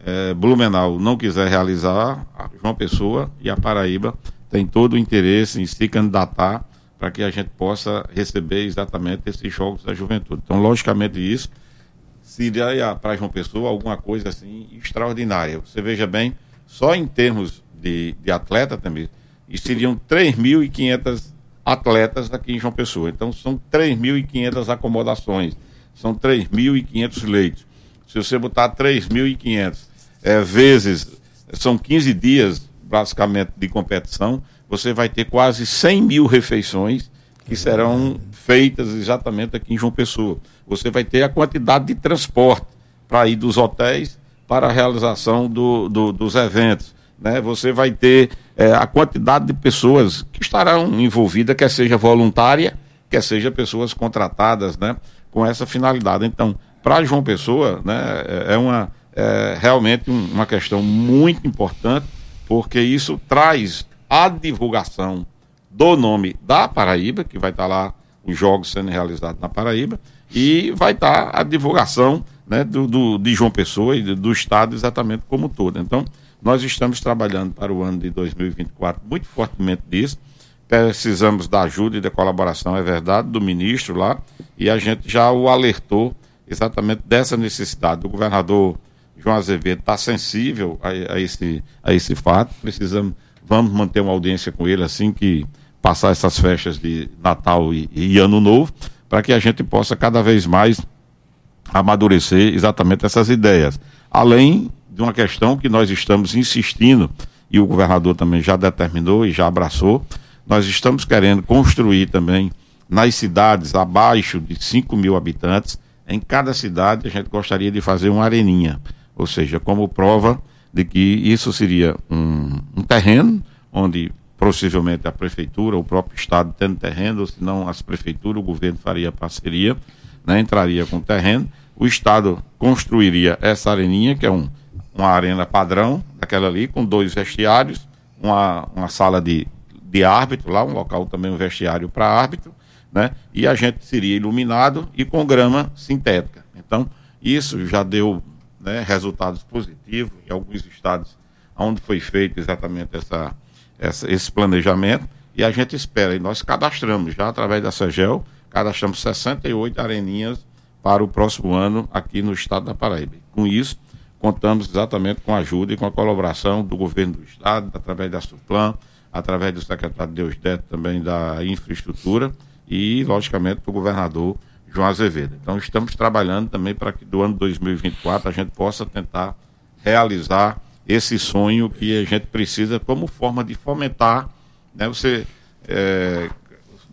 é, Blumenau não quiser realizar, João Pessoa e a Paraíba tem todo o interesse em se candidatar para que a gente possa receber exatamente esses jogos da juventude. Então, logicamente, isso seria para João Pessoa alguma coisa assim extraordinária. Você veja bem, só em termos de, de atleta também, seriam 3.500 atletas aqui em João Pessoa. Então são 3.500 acomodações, são 3.500 leitos. Se você botar 3.500 é, vezes, são 15 dias basicamente de competição, você vai ter quase 100 mil refeições que serão feitas exatamente aqui em João Pessoa. Você vai ter a quantidade de transporte para ir dos hotéis para a realização do, do, dos eventos. Né? Você vai ter é, a quantidade de pessoas que estarão envolvidas, quer seja voluntária, quer seja pessoas contratadas né, com essa finalidade. Então, para João Pessoa, né, é, é uma, é realmente uma questão muito importante, porque isso traz a divulgação do nome da Paraíba, que vai estar lá os jogos sendo realizados na Paraíba, e vai estar a divulgação né, do, do, de João Pessoa e do Estado exatamente como todo. Então, nós estamos trabalhando para o ano de 2024 muito fortemente disso. Precisamos da ajuda e da colaboração, é verdade, do ministro lá, e a gente já o alertou exatamente dessa necessidade. O governador João Azevedo está sensível a, a, esse, a esse fato. Precisamos, vamos manter uma audiência com ele assim que passar essas festas de Natal e, e Ano Novo, para que a gente possa cada vez mais amadurecer exatamente essas ideias. Além de uma questão que nós estamos insistindo, e o governador também já determinou e já abraçou, nós estamos querendo construir também nas cidades abaixo de 5 mil habitantes, em cada cidade a gente gostaria de fazer uma areninha, ou seja, como prova de que isso seria um, um terreno onde possivelmente a prefeitura, o próprio estado tendo terreno, ou se não as prefeituras, o governo faria parceria, né, entraria com terreno, o estado construiria essa areninha, que é um uma arena padrão, daquela ali, com dois vestiários, uma, uma sala de, de árbitro lá, um local também, um vestiário para árbitro, né? E a gente seria iluminado e com grama sintética. Então, isso já deu né, resultados positivos em alguns estados onde foi feito exatamente essa, essa, esse planejamento e a gente espera, e nós cadastramos já através da SEGEL, cadastramos 68 areninhas para o próximo ano aqui no estado da Paraíba. Com isso, contamos exatamente com a ajuda e com a colaboração do governo do estado, através da Suplan, através do secretário Deusdete também da infraestrutura e, logicamente, do governador João Azevedo. Então, estamos trabalhando também para que do ano 2024 a gente possa tentar realizar esse sonho que a gente precisa como forma de fomentar. Né? Você, é,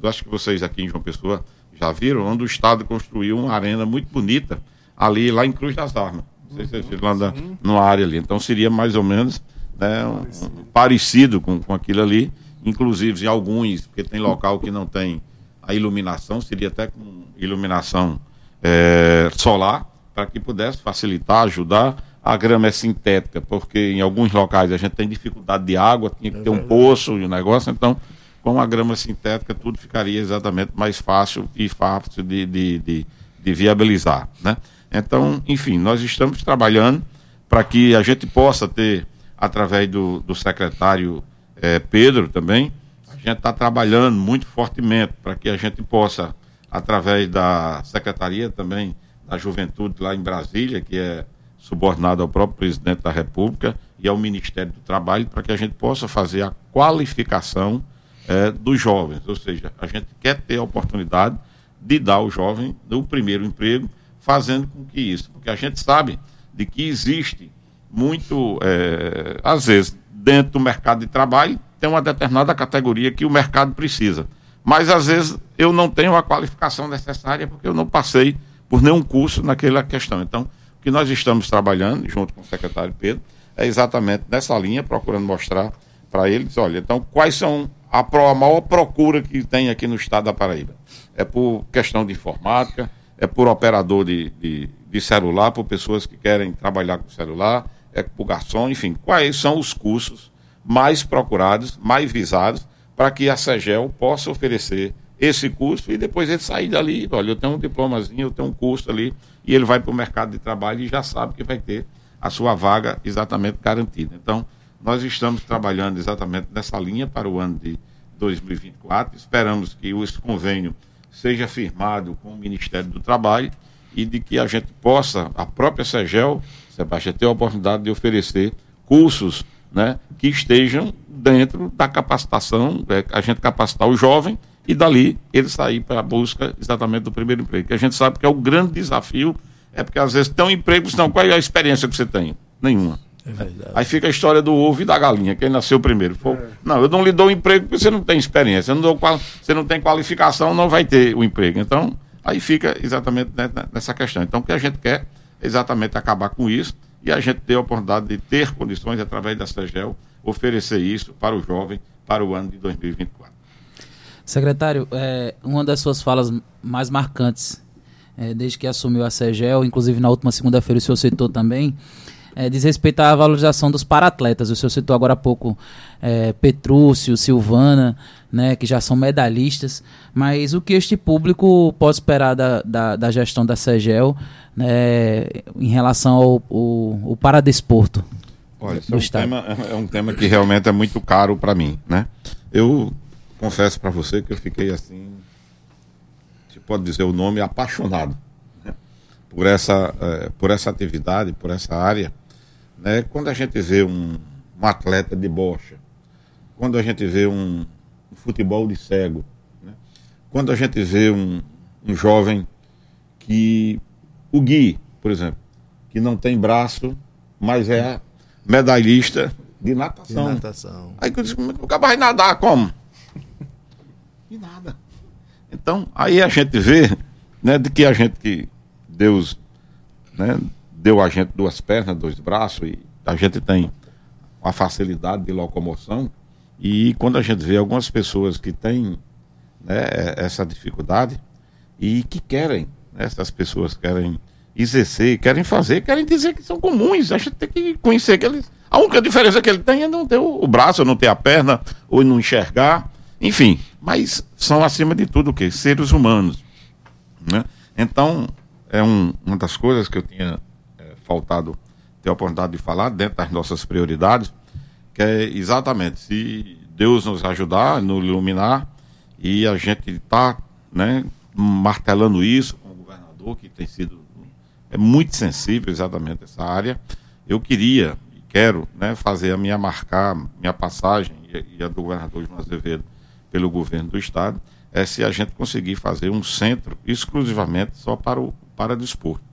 acho que vocês aqui em João Pessoa já viram, onde o Estado construiu uma arena muito bonita ali lá em Cruz das Armas. Não sei se é lá na, numa área ali. Então seria mais ou menos né, um, um, parecido com, com aquilo ali. Inclusive em alguns, porque tem local que não tem a iluminação, seria até com iluminação é, solar, para que pudesse facilitar, ajudar a grama é sintética, porque em alguns locais a gente tem dificuldade de água, tinha que ter um poço e um negócio, então com a grama sintética tudo ficaria exatamente mais fácil e fácil de, de, de, de viabilizar. Né? Então, enfim, nós estamos trabalhando para que a gente possa ter, através do, do secretário eh, Pedro também, a gente está trabalhando muito fortemente para que a gente possa, através da Secretaria também da Juventude lá em Brasília, que é subordinado ao próprio presidente da República e ao Ministério do Trabalho, para que a gente possa fazer a qualificação é, dos jovens. Ou seja, a gente quer ter a oportunidade de dar ao jovem o primeiro emprego, fazendo com que isso, porque a gente sabe de que existe muito, é, às vezes, dentro do mercado de trabalho, tem uma determinada categoria que o mercado precisa. Mas, às vezes, eu não tenho a qualificação necessária porque eu não passei por nenhum curso naquela questão. Então, o que nós estamos trabalhando, junto com o secretário Pedro, é exatamente nessa linha, procurando mostrar para eles, olha, então quais são a, pro, a maior procura que tem aqui no estado da Paraíba? É por questão de informática, é por operador de, de, de celular, por pessoas que querem trabalhar com celular, é por garçom, enfim, quais são os cursos mais procurados, mais visados, para que a SEGEL possa oferecer esse curso e depois ele sair dali, olha, eu tenho um diplomazinho, eu tenho um curso ali, e ele vai para o mercado de trabalho e já sabe que vai ter a sua vaga exatamente garantida. Então, nós estamos trabalhando exatamente nessa linha para o ano de 2024. Esperamos que esse convênio seja firmado com o Ministério do Trabalho e de que a gente possa, a própria SEGEL, Sebastião, ter a oportunidade de oferecer cursos né, que estejam dentro da capacitação, é, a gente capacitar o jovem e dali ele sair para a busca exatamente do primeiro emprego. Que a gente sabe que é o grande desafio, é porque às vezes tem um emprego, não, qual é a experiência que você tem? Nenhuma. É Aí fica a história do ovo e da galinha, quem nasceu primeiro. Pô, é. Não, eu não lhe dou um emprego porque você não tem experiência, não dou, você não tem qualificação, não vai ter o emprego. Então, aí fica exatamente nessa questão. Então, o que a gente quer é exatamente acabar com isso e a gente ter a oportunidade de ter condições, através da SEGEL, oferecer isso para o jovem para o ano de 2024. Secretário, é, uma das suas falas mais marcantes é, desde que assumiu a SEGEL, inclusive na última segunda-feira o senhor citou também, é, diz respeito à valorização dos paratletas. O senhor citou agora há pouco é, Petrúcio, Silvana, né, que já são medalhistas, mas o que este público pode esperar da, da, da gestão da SEGEL né, em relação ao, ao, ao paradesporto? Olha, é um, tema, é um tema que realmente é muito caro para mim. Né? Eu confesso para você que eu fiquei assim, se pode dizer o nome, apaixonado né? por, essa, uh, por essa atividade, por essa área. Né? Quando a gente vê um, um atleta de bocha, quando a gente vê um, um futebol de cego, né? quando a gente vê um, um jovem que, o Gui, por exemplo, que não tem braço, mas é medalhista de natação. De natação. Aí eu disse, o cara vai nadar como? E nada. Então, aí a gente vê, né, de que a gente que Deus né, deu a gente duas pernas, dois braços, e a gente tem uma facilidade de locomoção. E quando a gente vê algumas pessoas que têm né, essa dificuldade e que querem, né, essas pessoas querem exercer, querem fazer, querem dizer que são comuns. A gente tem que conhecer que eles. A única diferença que ele tem é não ter o braço, não ter a perna, ou não enxergar. Enfim, mas são acima de tudo o quê? Seres humanos. Né? Então, é um, uma das coisas que eu tinha faltado ter a oportunidade de falar dentro das nossas prioridades, que é exatamente se Deus nos ajudar, nos iluminar, e a gente está né, martelando isso com o governador, que tem sido é muito sensível exatamente essa área. Eu queria e quero né, fazer a minha marcar, minha passagem e, a do governador João Azevedo pelo governo do estado é se a gente conseguir fazer um centro exclusivamente só para o paradesporto. Né?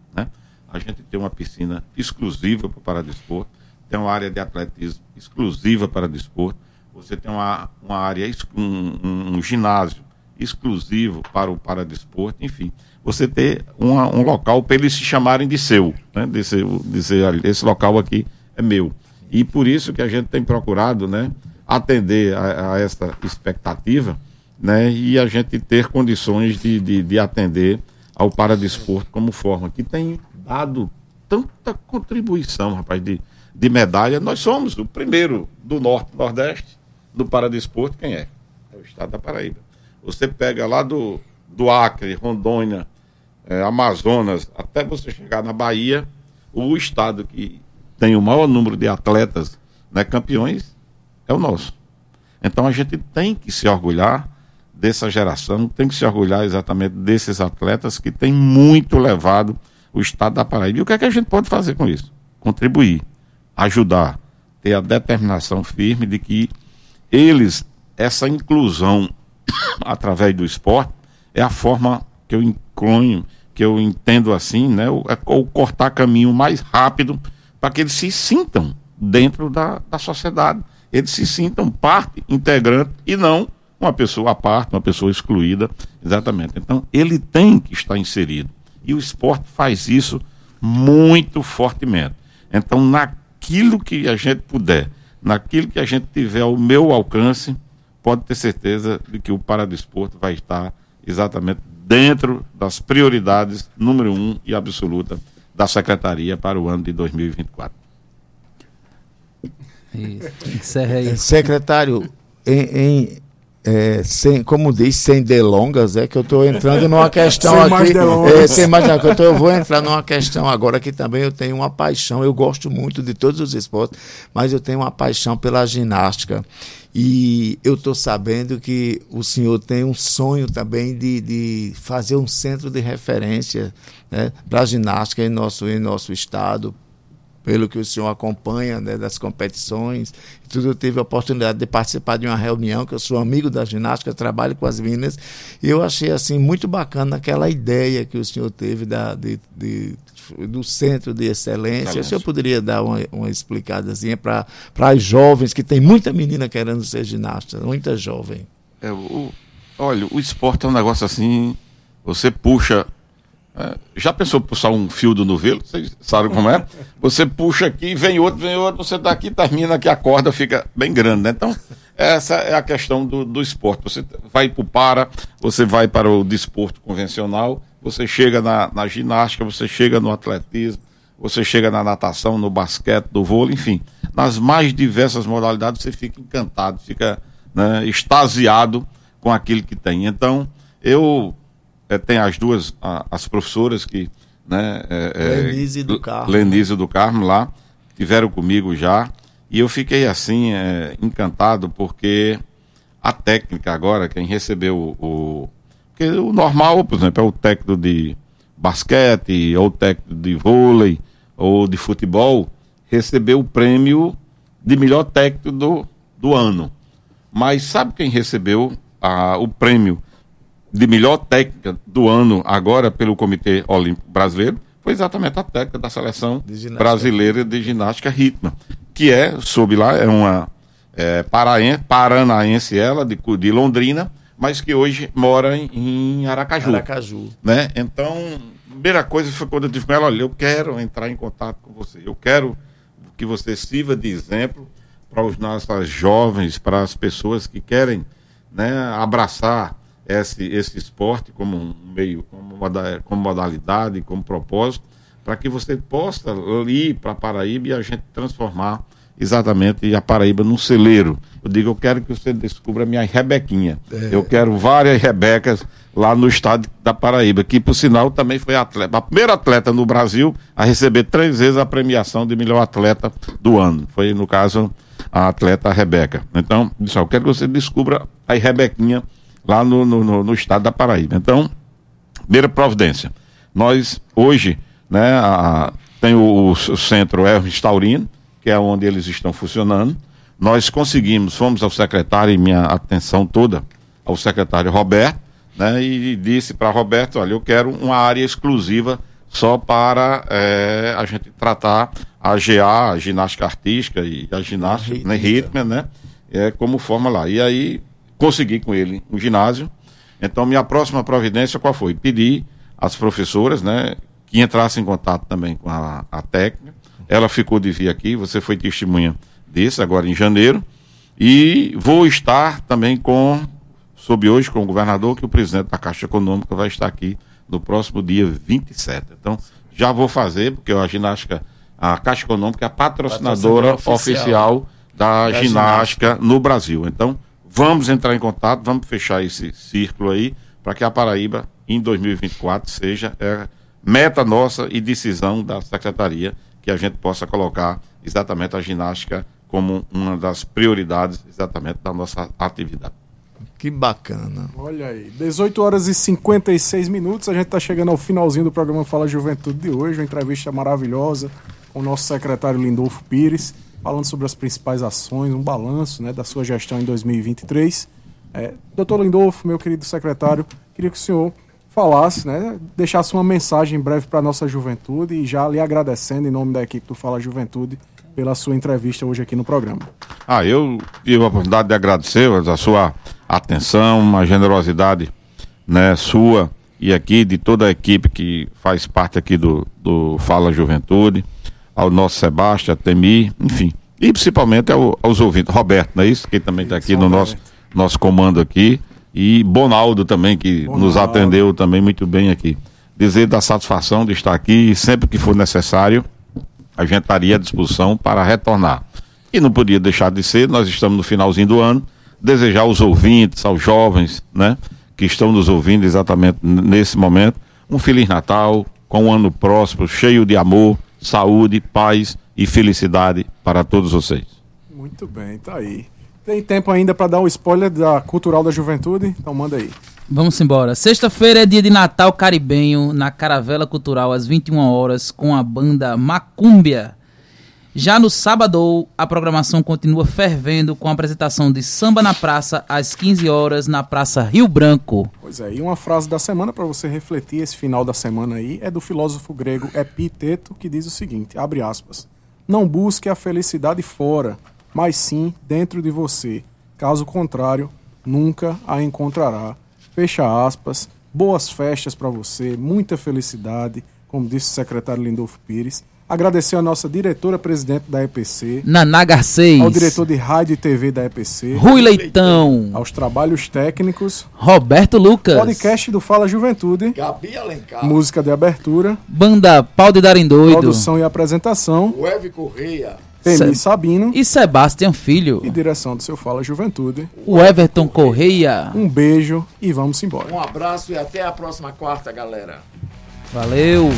A gente tem uma piscina exclusiva para paradesporto, tem uma área de atletismo exclusiva para desporto, você tem uma, uma área, um, um, ginásio exclusivo para o paradesporto, enfim, você ter uma, um local para eles se chamarem de seu, né? dizer, dizer, esse local aqui é meu. E por isso que a gente tem procurado, né, atender a, a essa expectativa né, e a gente ter condições de, de, de atender ao paradesporto como forma, que tem dado tanta contribuição, rapaz, de, de medalha. Nós somos o primeiro do Norte Nordeste do Paradesporto, quem é? É o estado da Paraíba. Você pega lá do, do Acre, Rondônia, é, Amazonas, até você chegar na Bahia, o estado que tem o maior número de atletas né, campeões é o nosso. Então a gente tem que se orgulhar dessa geração, tem que se orgulhar exatamente desses atletas que têm muito levado o estado da Paraíba. E o que é que a gente pode fazer com isso? Contribuir, ajudar, ter a determinação firme de que eles, essa inclusão através do esporte, é a forma que eu inclunho, que eu entendo assim, né? É o cortar caminho mais rápido para que eles se sintam dentro da, da sociedade. Eles se sintam parte integrante e não uma pessoa à parte, uma pessoa excluída. Exatamente. Então, ele tem que estar inserido. E o esporte faz isso muito fortemente. Então, naquilo que a gente puder, naquilo que a gente tiver ao meu alcance, pode ter certeza de que o Paradesporto vai estar exatamente dentro das prioridades número um e absoluta da Secretaria para o ano de 2024. Encerra aí. Secretário, em, em é, sem, como diz, sem delongas, é que eu estou entrando numa questão sem aqui. Mais delongas. É, sem mais delongas. Eu vou entrar numa questão agora que também eu tenho uma paixão. Eu gosto muito de todos os esportes, mas eu tenho uma paixão pela ginástica. E eu estou sabendo que o senhor tem um sonho também de, de fazer um centro de referência né, para a ginástica em nosso, em nosso estado, pelo que o senhor acompanha né, das competições. Tudo eu tive a oportunidade de participar de uma reunião, que eu sou amigo da ginástica, trabalho com as meninas, e eu achei assim muito bacana aquela ideia que o senhor teve da, de, de do Centro de Excelência. Excelência. O senhor poderia dar uma, uma explicadazinha para as jovens, que tem muita menina querendo ser ginasta, muita jovem. É, o, olha, o esporte é um negócio assim, você puxa já pensou puxar um fio do novelo? Vocês sabem como é? Você puxa aqui, vem outro, vem outro, você dá aqui, termina que a corda fica bem grande, né? Então, essa é a questão do, do esporte. Você vai para o para, você vai para o desporto convencional, você chega na, na ginástica, você chega no atletismo, você chega na natação, no basquete, no vôlei, enfim. Nas mais diversas modalidades você fica encantado, fica né, extasiado com aquilo que tem. Então, eu é, tem as duas, a, as professoras que. Né, é, é Lenise do Carmo. Lenise do Carmo lá, tiveram comigo já. E eu fiquei assim, é, encantado, porque a técnica agora, quem recebeu o. Porque o normal, por exemplo, é o técnico de basquete, ou técnico de vôlei, ou de futebol, recebeu o prêmio de melhor técnico do, do ano. Mas sabe quem recebeu a, o prêmio de melhor técnica do ano agora pelo Comitê Olímpico Brasileiro foi exatamente a técnica da seleção de brasileira de ginástica ritmo, que é, sob lá, é uma é, paranaense ela, de, de Londrina, mas que hoje mora em, em Aracaju. Aracaju. Né? Então, a primeira coisa foi quando eu disse com ela, olha, eu quero entrar em contato com você, eu quero que você sirva de exemplo para os nossos jovens, para as pessoas que querem né, abraçar esse, esse esporte como um meio, como, como modalidade, como propósito, para que você possa ir para a Paraíba e a gente transformar exatamente a Paraíba num celeiro. Eu digo, eu quero que você descubra a minha Rebequinha. É. Eu quero várias Rebecas lá no estado da Paraíba, que por sinal também foi atleta, a primeira atleta no Brasil a receber três vezes a premiação de melhor atleta do ano. Foi, no caso, a atleta Rebeca. Então, eu quero que você descubra a Rebequinha lá no, no, no, estado da Paraíba. Então, primeira providência. Nós, hoje, né, a, tem o, o centro Hermes Taurino, que é onde eles estão funcionando. Nós conseguimos, fomos ao secretário, e minha atenção toda ao secretário Roberto, né, e disse para Roberto: olha, eu quero uma área exclusiva só para é, a gente tratar a GA, a ginástica artística e a ginástica, né, ritmo, né, é, como forma lá. E aí consegui com ele um ginásio. Então, minha próxima providência qual foi? Pedir às professoras, né, que entrassem em contato também com a, a técnica. Ela ficou de vir aqui, você foi testemunha disso agora em janeiro. E vou estar também com, sob hoje, com o governador, que o presidente da Caixa Econômica vai estar aqui no próximo dia 27. Então, já vou fazer, porque a ginástica, a Caixa Econômica é a patrocinadora oficial, oficial da, da ginástica, ginástica no Brasil. Então, vamos entrar em contato, vamos fechar esse círculo aí, para que a Paraíba, em 2024, seja é, meta nossa e decisão da Secretaria que a gente possa colocar exatamente a ginástica como uma das prioridades exatamente da nossa atividade. Que bacana. Olha aí, 18 horas e 56 minutos, a gente está chegando ao finalzinho do programa Fala Juventude de hoje, uma entrevista maravilhosa com o nosso secretário Lindolfo Pires, falando sobre as principais ações, um balanço né, da sua gestão em 2023. É, doutor Lindolfo, meu querido secretário, queria que o senhor falasse, né, deixasse uma mensagem breve para a nossa juventude e já lhe agradecendo em nome da equipe do Fala Juventude pela sua entrevista hoje aqui no programa. Ah, eu tive a oportunidade de agradecer a sua atenção, a generosidade né, sua e aqui de toda a equipe que faz parte aqui do, do Fala Juventude, ao nosso Sebastião, Temi, enfim, e principalmente ao, aos ouvintes. Roberto, não é isso? Que também está aqui no nosso, nosso comando aqui. E Bonaldo também, que Bonaldo. nos atendeu também muito bem aqui. Dizer da satisfação de estar aqui e sempre que for necessário a gente estaria à disposição para retornar. E não podia deixar de ser, nós estamos no finalzinho do ano, desejar aos ouvintes, aos jovens, né, que estão nos ouvindo exatamente nesse momento, um Feliz Natal, com um ano próspero, cheio de amor, saúde, paz e felicidade para todos vocês. Muito bem, tá aí. Tem tempo ainda para dar um spoiler da Cultural da Juventude? Então manda aí. Vamos embora. Sexta-feira é dia de Natal caribenho na Caravela Cultural às 21 horas com a banda Macúmbia. Já no sábado, a programação continua fervendo com a apresentação de Samba na Praça às 15 horas na Praça Rio Branco. Pois é, e uma frase da semana para você refletir esse final da semana aí é do filósofo grego Epiteto, que diz o seguinte, abre aspas: Não busque a felicidade fora, mas sim dentro de você. Caso contrário, nunca a encontrará fecha aspas, boas festas para você, muita felicidade, como disse o secretário Lindolfo Pires. Agradecer a nossa diretora-presidente da EPC. Naná Garcês. Ao diretor de rádio e TV da EPC. Rui Leitão. Aos trabalhos técnicos. Roberto Lucas. Podcast do Fala Juventude. Gabi Alencar. Música de abertura. Banda Pau de Darem Doido. Produção e apresentação. Web Correia. Temi Sabino. E Sebastião Filho. E direção do seu Fala Juventude. O Everton Correia. Um beijo e vamos embora. Um abraço e até a próxima quarta, galera. Valeu!